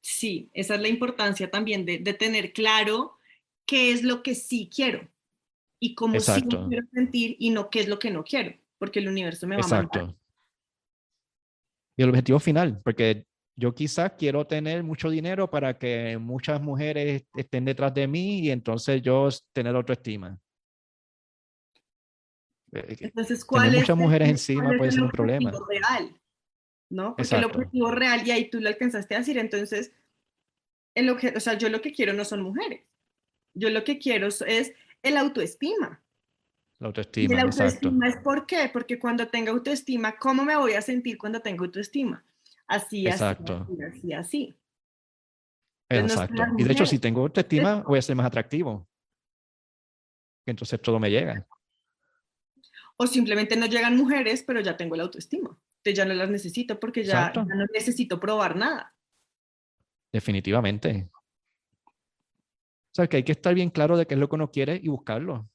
Sí, esa es la importancia también de, tener claro qué es lo que sí quiero y cómo sí quiero sentir y no qué es lo que no quiero, porque el universo me va a mandar. Y el objetivo final, porque yo quizás quiero tener mucho dinero para que muchas mujeres estén detrás de mí y entonces yo tener autoestima. Eh, entonces, ¿cuál tener muchas mujeres encima puede ser un problema. Real? ¿no? Porque el objetivo real, y ahí tú lo alcanzaste a decir, entonces, el o sea, yo lo que quiero no son mujeres, yo lo que quiero es el autoestima. La autoestima, y el autoestima es por qué, porque cuando tenga autoestima, ¿cómo me voy a sentir cuando tengo autoestima? Así, Exacto. así, así, así. Exacto. y de hecho, si tengo autoestima, voy a ser más atractivo. Entonces todo me llega. O simplemente no llegan mujeres, pero ya tengo la autoestima ya no las necesito porque ya, no necesito probar nada. Definitivamente. O sea, que hay que estar bien claro de qué es lo que uno quiere y buscarlo.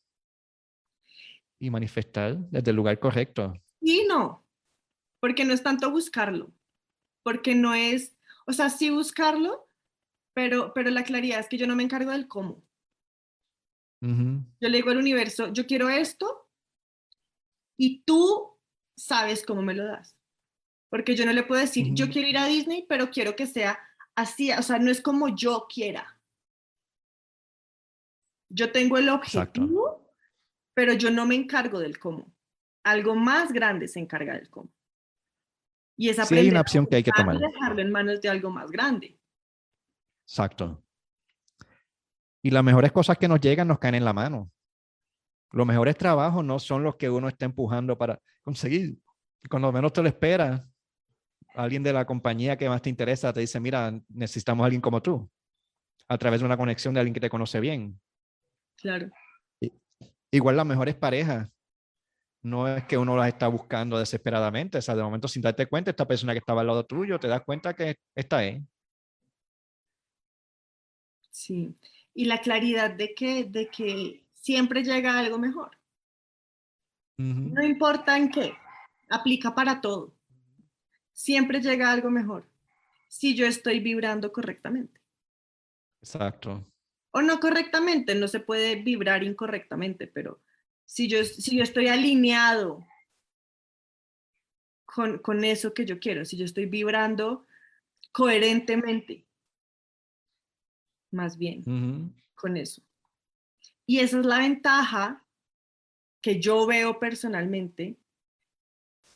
Y manifestar desde el lugar correcto. Y no, porque no es tanto buscarlo, porque no es, o sea, sí buscarlo, pero, pero la claridad es que yo no me encargo del cómo. Yo le digo al universo, yo quiero esto y tú sabes cómo me lo das. Porque yo no le puedo decir, yo quiero ir a Disney, pero quiero que sea así, o sea, no es como yo quiera. Yo tengo el objetivo, pero yo no me encargo del cómo. Algo más grande se encarga del cómo. Y esa sí, hay una opción que hay que tomar. dejarlo en manos de algo más grande. Exacto. Y las mejores cosas que nos llegan nos caen en la mano. Los mejores trabajos no son los que uno está empujando para conseguir. Cuando menos te lo esperas, alguien de la compañía que más te interesa te dice, mira, necesitamos a alguien como tú, a través de una conexión de alguien que te conoce bien. Claro. Igual las mejores parejas, no es que uno las está buscando desesperadamente, o sea, de momento sin darte cuenta, esta persona que estaba al lado tuyo, te das cuenta que esta es. Sí, y la claridad de que, de que siempre llega algo mejor. No importa en qué, aplica para todo siempre llega algo mejor si yo estoy vibrando correctamente. Exacto. O no correctamente, no se puede vibrar incorrectamente, pero si yo, si yo estoy alineado con, con eso que yo quiero, si yo estoy vibrando coherentemente, más bien, con eso. Y esa es la ventaja que yo veo personalmente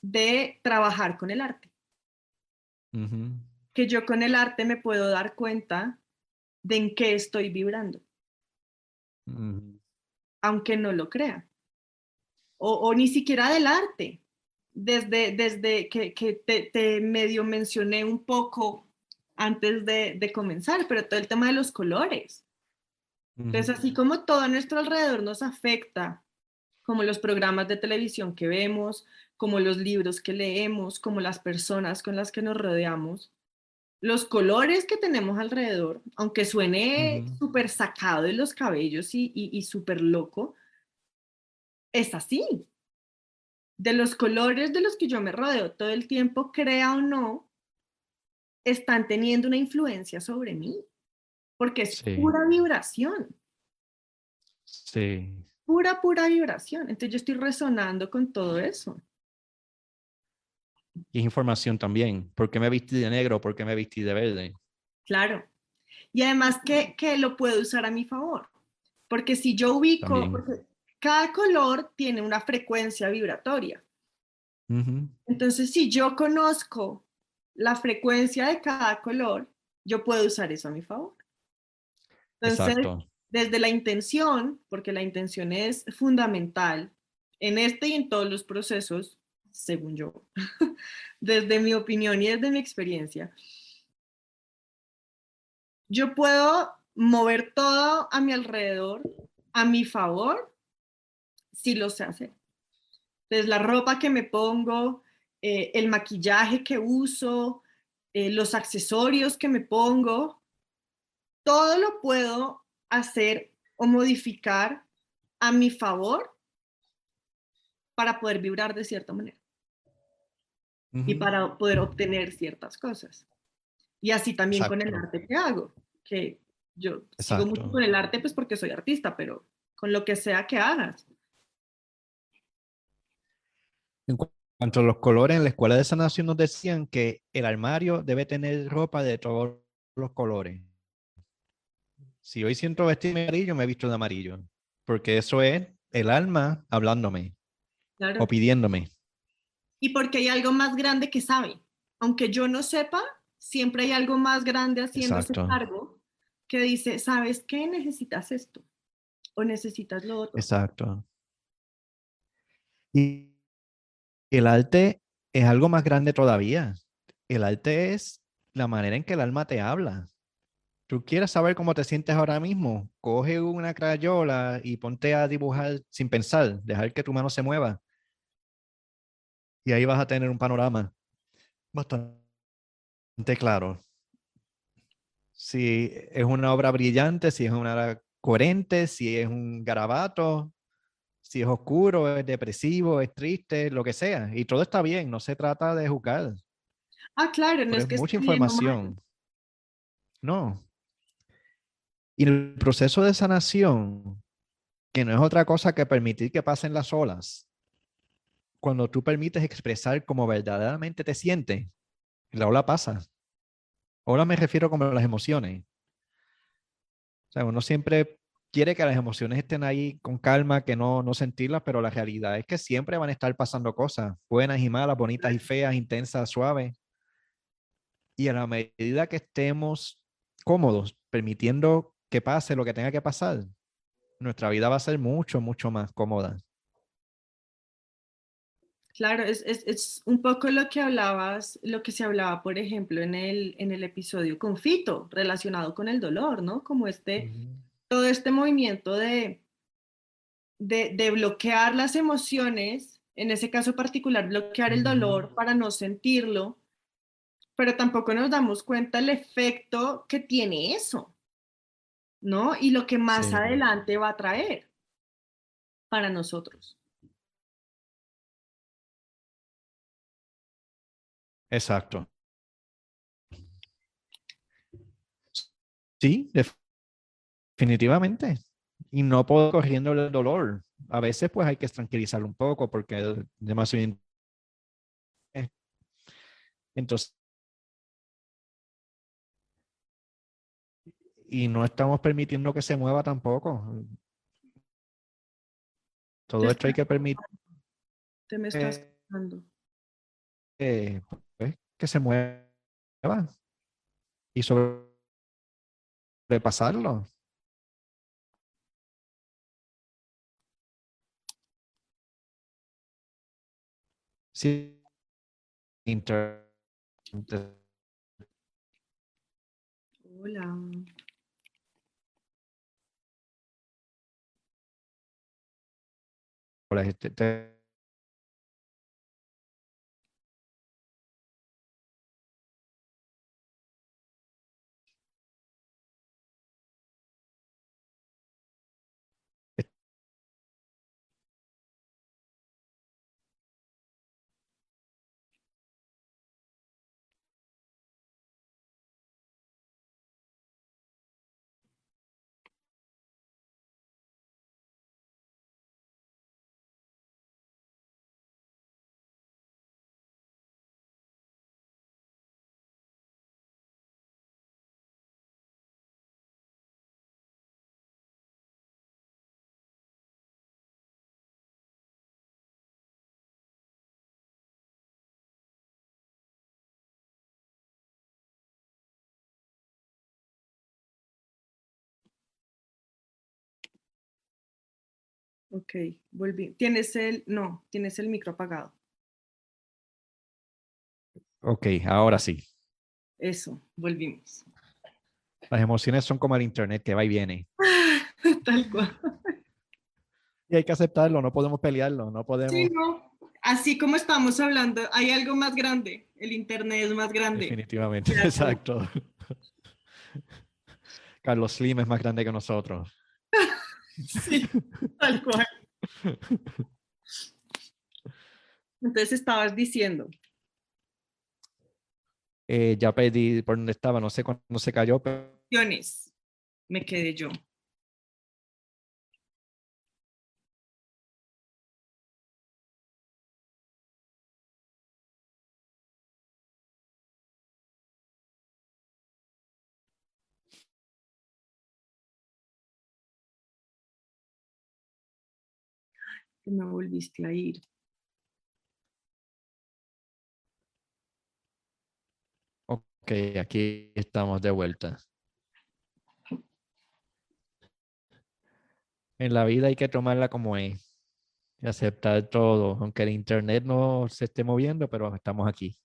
de trabajar con el arte. Que yo con el arte me puedo dar cuenta de en qué estoy vibrando, aunque no lo crea. O, ni siquiera del arte. Desde, desde que, te, medio mencioné un poco antes de, comenzar, pero todo el tema de los colores. Entonces, así como todo a nuestro alrededor nos afecta, como los programas de televisión que vemos, como los libros que leemos, como las personas con las que nos rodeamos, los colores que tenemos alrededor, aunque suene súper sacado de los cabellos y, y, súper loco, es así. De los colores de los que yo me rodeo todo el tiempo, crea o no, están teniendo una influencia sobre mí, porque es pura vibración. Sí. Pura, pura vibración. Entonces yo estoy resonando con todo eso. Y es información también. ¿Por qué me vestí de negro? ¿Por qué me vestí de verde? Claro. Y además que, que lo puedo usar a mi favor. Porque si yo ubico, cada color tiene una frecuencia vibratoria. Entonces, si yo conozco la frecuencia de cada color, yo puedo usar eso a mi favor. Entonces, desde la intención, porque la intención es fundamental en este y en todos los procesos, según yo, [LAUGHS] desde mi opinión y desde mi experiencia, yo puedo mover todo a mi alrededor a mi favor si lo sé hacer. Entonces, la ropa que me pongo, eh, el maquillaje que uso, eh, los accesorios que me pongo, todo lo puedo hacer o modificar a mi favor para poder vibrar de cierta manera y para poder obtener ciertas cosas. Y así también con el arte que hago, que yo sigo mucho con el arte pues porque soy artista, pero con lo que sea que hagas. En cuanto a los colores, en la escuela de sanación nos decían que el armario debe tener ropa de todos los colores. Si hoy siento vestirme amarillo, me he visto de amarillo, porque eso es el alma hablándome o pidiéndome y porque hay algo más grande que sabe. Aunque yo no sepa, siempre hay algo más grande haciendo ese cargo que dice, ¿sabes qué? Necesitas esto o necesitas lo otro. Exacto. Y el arte es algo más grande todavía. El arte es la manera en que el alma te habla. Tú quieres saber cómo te sientes ahora mismo, coge una crayola y ponte a dibujar sin pensar, dejar que tu mano se mueva y ahí vas a tener un panorama bastante claro. Si es una obra brillante, si es una obra coherente, si es un garabato, si es oscuro, es depresivo, es triste, lo que sea. Y todo está bien, no se trata de juzgar. Ah, claro, no es, que mucha información. No. Y el proceso de sanación, que no es otra cosa que permitir que pasen las olas, cuando tú permites expresar como verdaderamente te sientes, la ola pasa. Ola me refiero como a las emociones. O sea, uno siempre quiere que las emociones estén ahí con calma, que no, no sentirlas, pero la realidad es que siempre van a estar pasando cosas, buenas y malas, bonitas y feas, intensas, suaves. Y a la medida que estemos cómodos permitiendo que pase lo que tenga que pasar, nuestra vida va a ser mucho, mucho más cómoda. Claro, es, es, es, un poco lo que hablabas, lo que se hablaba, por ejemplo, en el, en el episodio con Fito, relacionado con el dolor, ¿no? Como este, todo este movimiento de, de, de, bloquear las emociones, en ese caso particular, bloquear el dolor para no sentirlo, pero tampoco nos damos cuenta el efecto que tiene eso, ¿no? Y lo que más adelante va a traer para nosotros. Exacto. Sí, definitivamente. Y no puedo corriendo el dolor. A veces pues hay que tranquilizarlo un poco porque es demasiado... Entonces, y no estamos permitiendo que se mueva tampoco. Todo esto hay que permitir. Te me estás eh, pues, que se mueva y sobrepasarlo. Sí. Inter Hola. Hola, este, Ok, volví. ¿Tienes el, no, tienes el micro apagado? Ok, ahora sí. Eso, volvimos. Las emociones son como el internet que va y viene. [LAUGHS] Tal cual. Y hay que aceptarlo, no podemos pelearlo, no podemos. Sí, no. Así como estamos hablando, hay algo más grande. El internet es más grande. Definitivamente, [LAUGHS] exacto. [LAUGHS] Carlos Slim es más grande que nosotros. Sí, tal cual. Entonces estabas diciendo. Eh, ya pedí por dónde estaba, no sé cuándo se cayó. Pero... Me quedé yo. Me volviste a ir. Ok, aquí estamos de vuelta. En la vida hay que tomarla como es y aceptar todo, aunque el internet no se esté moviendo, pero estamos aquí.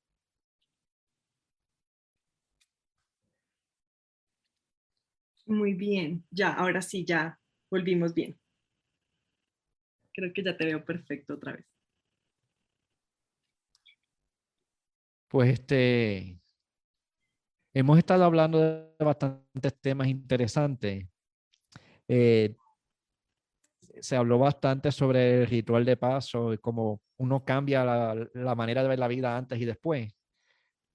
Muy bien, ya, ahora sí, ya volvimos bien. Creo que ya te veo perfecto otra vez. Pues este, hemos estado hablando de bastantes temas interesantes. Eh, se habló bastante sobre el ritual de paso y cómo uno cambia la, manera de ver la vida antes y después.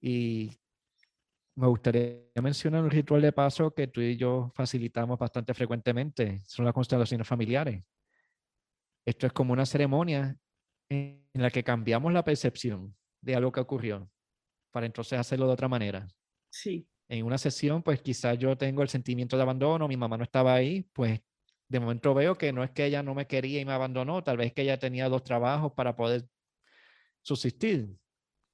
Y me gustaría mencionar un ritual de paso que tú y yo facilitamos bastante frecuentemente. Son las constelaciones familiares. Esto es como una ceremonia en la que cambiamos la percepción de algo que ocurrió para entonces hacerlo de otra manera. Sí. En una sesión, pues quizás yo tengo el sentimiento de abandono, mi mamá no estaba ahí, pues de momento veo que no es que ella no me quería y me abandonó, tal vez que ella tenía dos trabajos para poder subsistir.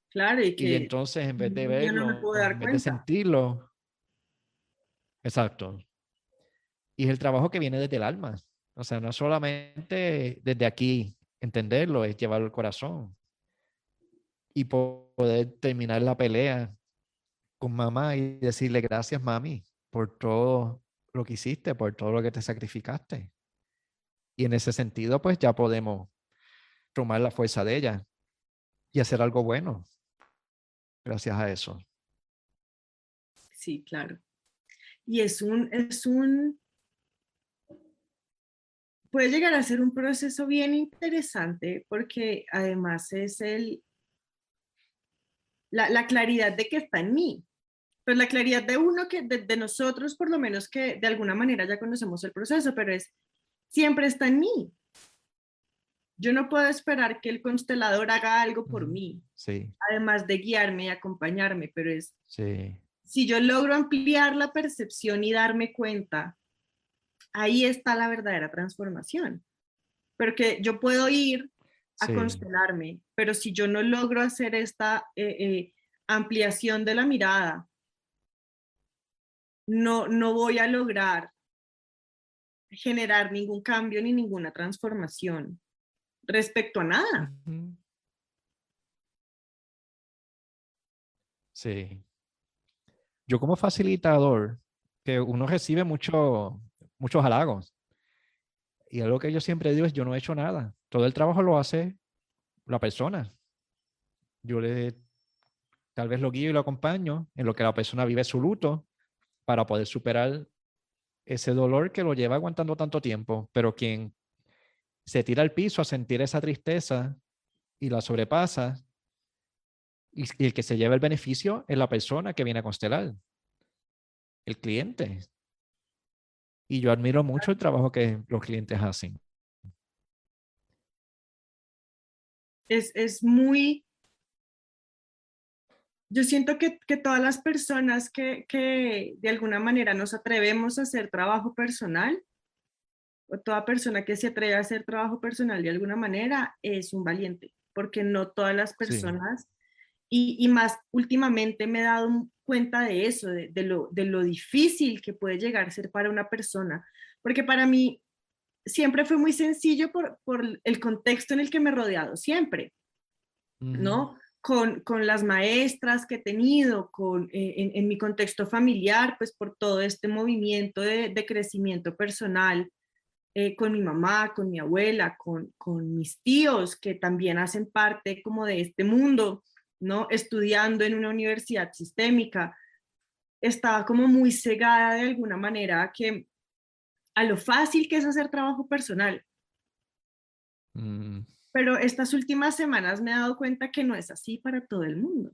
Claro, y que y entonces en vez de verlo, en vez de sentirlo, Exacto. Y es el trabajo que viene desde el alma. O sea, no solamente desde aquí entenderlo, es llevarlo al corazón. Y poder terminar la pelea con mamá y decirle gracias, mami, por todo lo que hiciste, por todo lo que te sacrificaste. Y en ese sentido, pues ya podemos tomar la fuerza de ella y hacer algo bueno gracias a eso. Sí, claro. Y es un, es un, puede llegar a ser un proceso bien interesante porque además es el, la, la claridad de que está en mí. Pues la claridad de uno, que de, de, nosotros por lo menos que de alguna manera ya conocemos el proceso, pero es, siempre está en mí. Yo no puedo esperar que el constelador haga algo por mí, sí. además de guiarme y acompañarme, pero es, sí. si yo logro ampliar la percepción y darme cuenta, ahí está la verdadera transformación. Pero que yo puedo ir a sí. constelarme, pero si yo no logro hacer esta eh, eh, ampliación de la mirada, no, no voy a lograr generar ningún cambio ni ninguna transformación respecto a nada. Sí. Yo como facilitador, que uno recibe mucho, muchos halagos. Y algo que yo siempre digo es, yo no he hecho nada. Todo el trabajo lo hace la persona. Yo le, tal vez lo guío y lo acompaño en lo que la persona vive su luto para poder superar ese dolor que lo lleva aguantando tanto tiempo. Pero quien se tira al piso a sentir esa tristeza y la sobrepasa, y, el que se lleva el beneficio es la persona que viene a constelar, el cliente. Y yo admiro mucho el trabajo que los clientes hacen. Es, es muy... Yo siento que, que todas las personas que, que de alguna manera nos atrevemos a hacer trabajo personal, o toda persona que se atreve a hacer trabajo personal de alguna manera es un valiente, porque no todas las personas, sí. y, y, más últimamente me he dado cuenta de eso, de, de, lo, de lo difícil que puede llegar a ser para una persona, porque para mí siempre fue muy sencillo por, por el contexto en el que me he rodeado, siempre, uh -huh. ¿no? Con, con, las maestras que he tenido, con, eh, en, en, mi contexto familiar, pues por todo este movimiento de, de crecimiento personal, eh, con mi mamá, con mi abuela, con, con, mis tíos que también hacen parte como de este mundo, ¿no? Estudiando en una universidad sistémica, estaba como muy cegada de alguna manera que a lo fácil que es hacer trabajo personal. Mm. Pero estas últimas semanas me he dado cuenta que no es así para todo el mundo.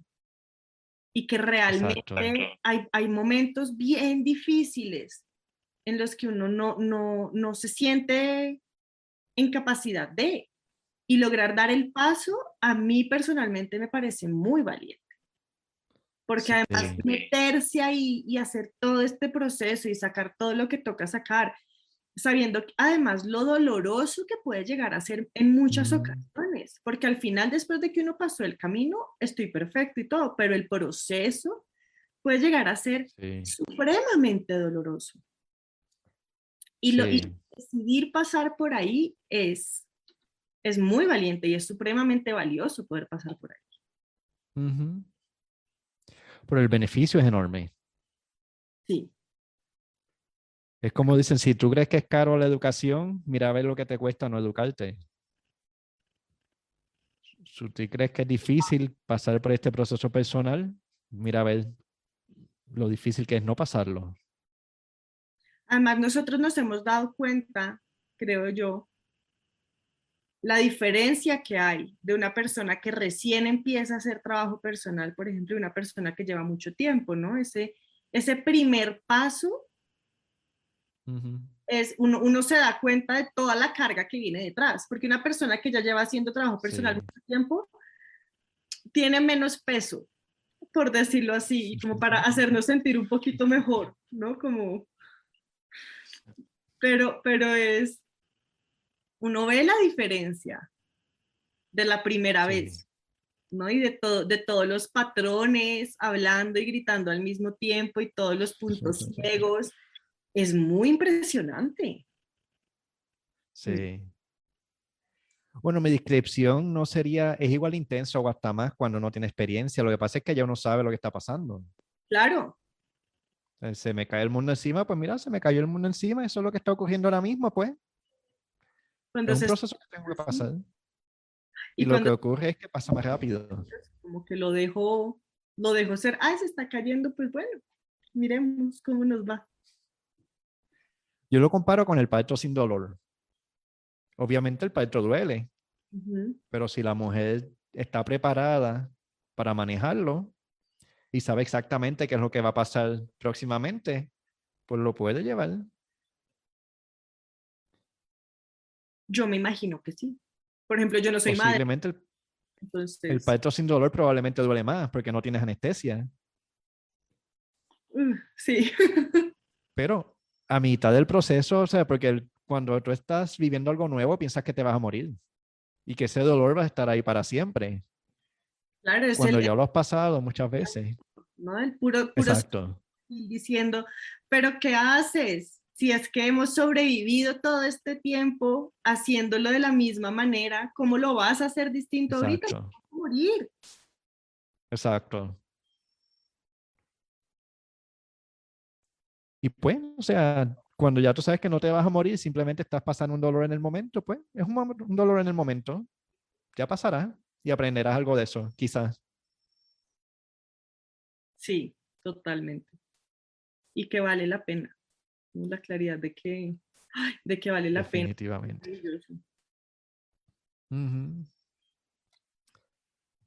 Y que realmente hay, hay momentos bien difíciles en los que uno no, no, no se siente en capacidad de. Y lograr dar el paso, a mí personalmente me parece muy valiente. Porque sí. además meterse ahí y hacer todo este proceso y sacar todo lo que toca sacar, sabiendo además lo doloroso que puede llegar a ser en muchas ocasiones, porque al final después de que uno pasó el camino, estoy perfecto y todo, pero el proceso puede llegar a ser sí. supremamente doloroso. Y, lo, sí. y decidir pasar por ahí es, es muy valiente y es supremamente valioso poder pasar por ahí. Uh -huh. Pero el beneficio es enorme. Sí. Es como dicen, si tú crees que es caro la educación, mira a ver lo que te cuesta no educarte. Si tú crees que es difícil pasar por este proceso personal, mira a ver lo difícil que es no pasarlo. Además, nosotros nos hemos dado cuenta, creo yo, la diferencia que hay de una persona que recién empieza a hacer trabajo personal, por ejemplo, y una persona que lleva mucho tiempo, ¿no? Ese, ese primer paso uh -huh. es, uno, uno, se da cuenta de toda la carga que viene detrás, porque una persona que ya lleva haciendo trabajo personal sí. mucho tiempo tiene menos peso, por decirlo así, como para [LAUGHS] hacernos sentir un poquito mejor, ¿no? Como pero, pero es, uno ve la diferencia de la primera sí. vez, ¿no? Y de, todo, de todos los patrones hablando y gritando al mismo tiempo y todos los puntos [LAUGHS] ciegos es muy impresionante. Sí. Bueno, mi descripción no sería, es igual intenso o hasta más cuando no tiene experiencia. Lo que pasa es que ya uno sabe lo que está pasando. Claro. Se me cae el mundo encima, pues mira, se me cayó el mundo encima, eso es lo que está ocurriendo ahora mismo, pues. Cuando es un proceso que tengo que pasar. Y, lo que ocurre es que pasa más rápido. Como que lo dejo, lo dejo ser, ay, se está cayendo, pues bueno, miremos cómo nos va. Yo lo comparo con el parto sin dolor. Obviamente el parto duele, pero si la mujer está preparada para manejarlo y sabe exactamente qué es lo que va a pasar próximamente, pues lo puede llevar. Yo me imagino que sí. Por ejemplo, yo no soy madre. El, Entonces... el parto sin dolor probablemente duele más porque no tienes anestesia. sí. [LAUGHS] Pero a mitad del proceso, o sea, porque cuando tú estás viviendo algo nuevo, piensas que te vas a morir y que ese dolor va a estar ahí para siempre. Claro, es cuando ya lo has pasado muchas veces. ¿no? El puro, puro Exacto. diciendo, pero ¿qué haces? Si es que hemos sobrevivido todo este tiempo haciéndolo de la misma manera, ¿cómo lo vas a hacer distinto ahorita? Morir. Exacto. Y pues, o sea, cuando ya tú sabes que no te vas a morir, simplemente estás pasando un dolor en el momento, pues es un, un dolor en el momento. Ya pasará y aprenderás algo de eso, quizás. Sí, totalmente. Y que vale la pena. La claridad de que, de que vale la pena. Definitivamente.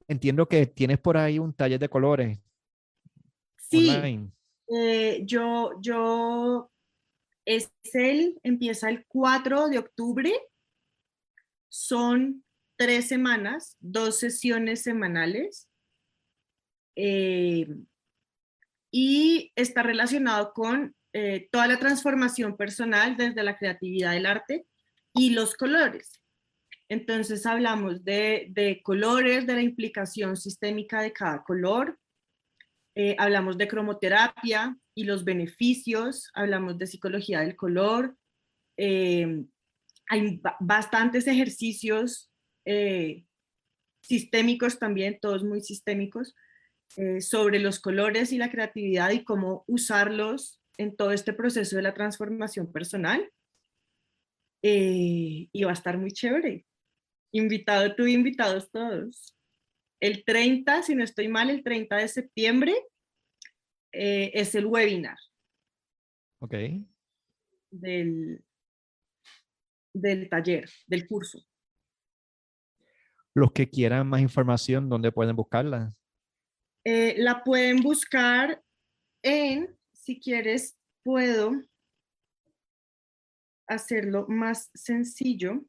Entiendo que tienes por ahí un taller de colores. Sí. Eh, yo, yo, es el, empieza el 4 de octubre. Son tres semanas, dos sesiones semanales. Eh, y está relacionado con eh, toda la transformación personal desde la creatividad del arte y los colores. Entonces hablamos de, colores, de la implicación sistémica de cada color, eh, hablamos de cromoterapia y los beneficios, hablamos de psicología del color, eh, hay bastantes ejercicios sistémicos también, todos muy sistémicos, sobre los colores y la creatividad y cómo usarlos en todo este proceso de la transformación personal. Eh, y va a estar muy chévere. Invitado tú, invitados todos. El 30, si no estoy mal, el 30 de septiembre eh, es el webinar. Ok. Del, del taller, del curso. Los que quieran más información, ¿dónde pueden buscarla? Eh, la pueden buscar en, si quieres, puedo hacerlo más sencillo.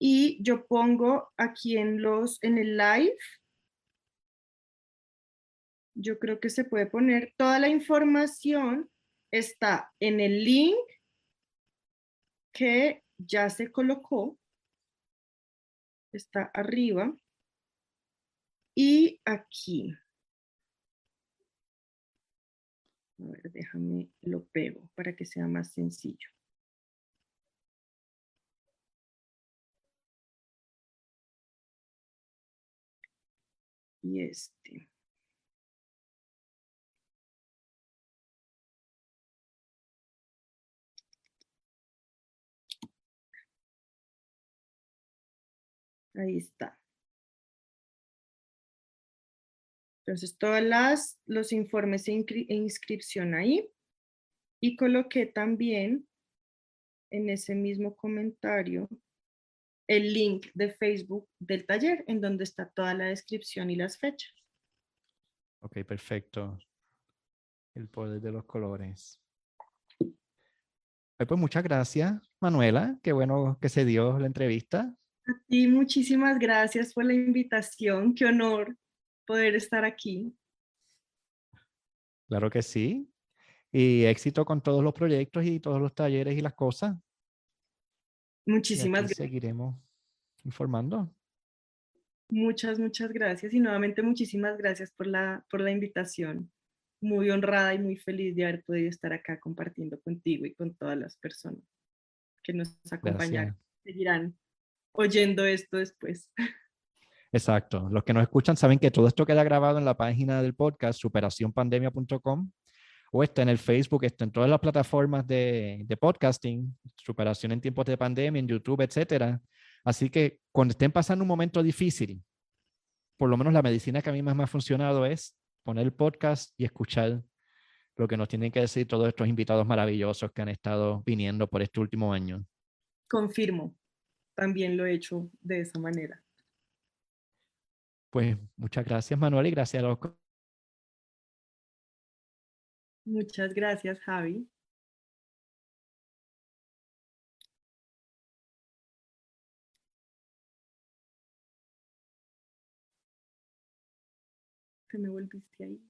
Y yo pongo aquí en los, en el live, yo creo que se puede poner toda la información está en el link que ya se colocó, está arriba. Y aquí. A ver, déjame, lo pego para que sea más sencillo. Y este. Ahí está. Entonces, todas las, los informes de inscripción ahí. Y coloqué también en ese mismo comentario el link de Facebook del taller, en donde está toda la descripción y las fechas. Ok, perfecto. El poder de los colores. Pues muchas gracias, Manuela. Qué bueno que se dio la entrevista. A ti, muchísimas gracias por la invitación. Qué honor poder estar aquí. Claro que sí. Y éxito con todos los proyectos y todos los talleres y las cosas. Muchísimas gracias. Seguiremos informando. Muchas, muchas gracias y nuevamente muchísimas gracias por la, por la invitación. muy honrada y muy feliz de haber podido estar acá compartiendo contigo y con todas las personas que nos acompañan. Seguirán oyendo esto después. [LAUGHS] Exacto. Los que nos escuchan saben que todo esto queda grabado en la página del podcast superacionpandemia.com o está en el Facebook, está en todas las plataformas de, de, podcasting, superación en tiempos de pandemia, en YouTube, etcétera. Así que cuando estén pasando un momento difícil, por lo menos la medicina que a mí más me ha funcionado es poner el podcast y escuchar lo que nos tienen que decir todos estos invitados maravillosos que han estado viniendo por este último año. Confirmo, también lo he hecho de esa manera. Pues muchas gracias Manuel y gracias a los... Muchas gracias Javi. Te me volviste ahí.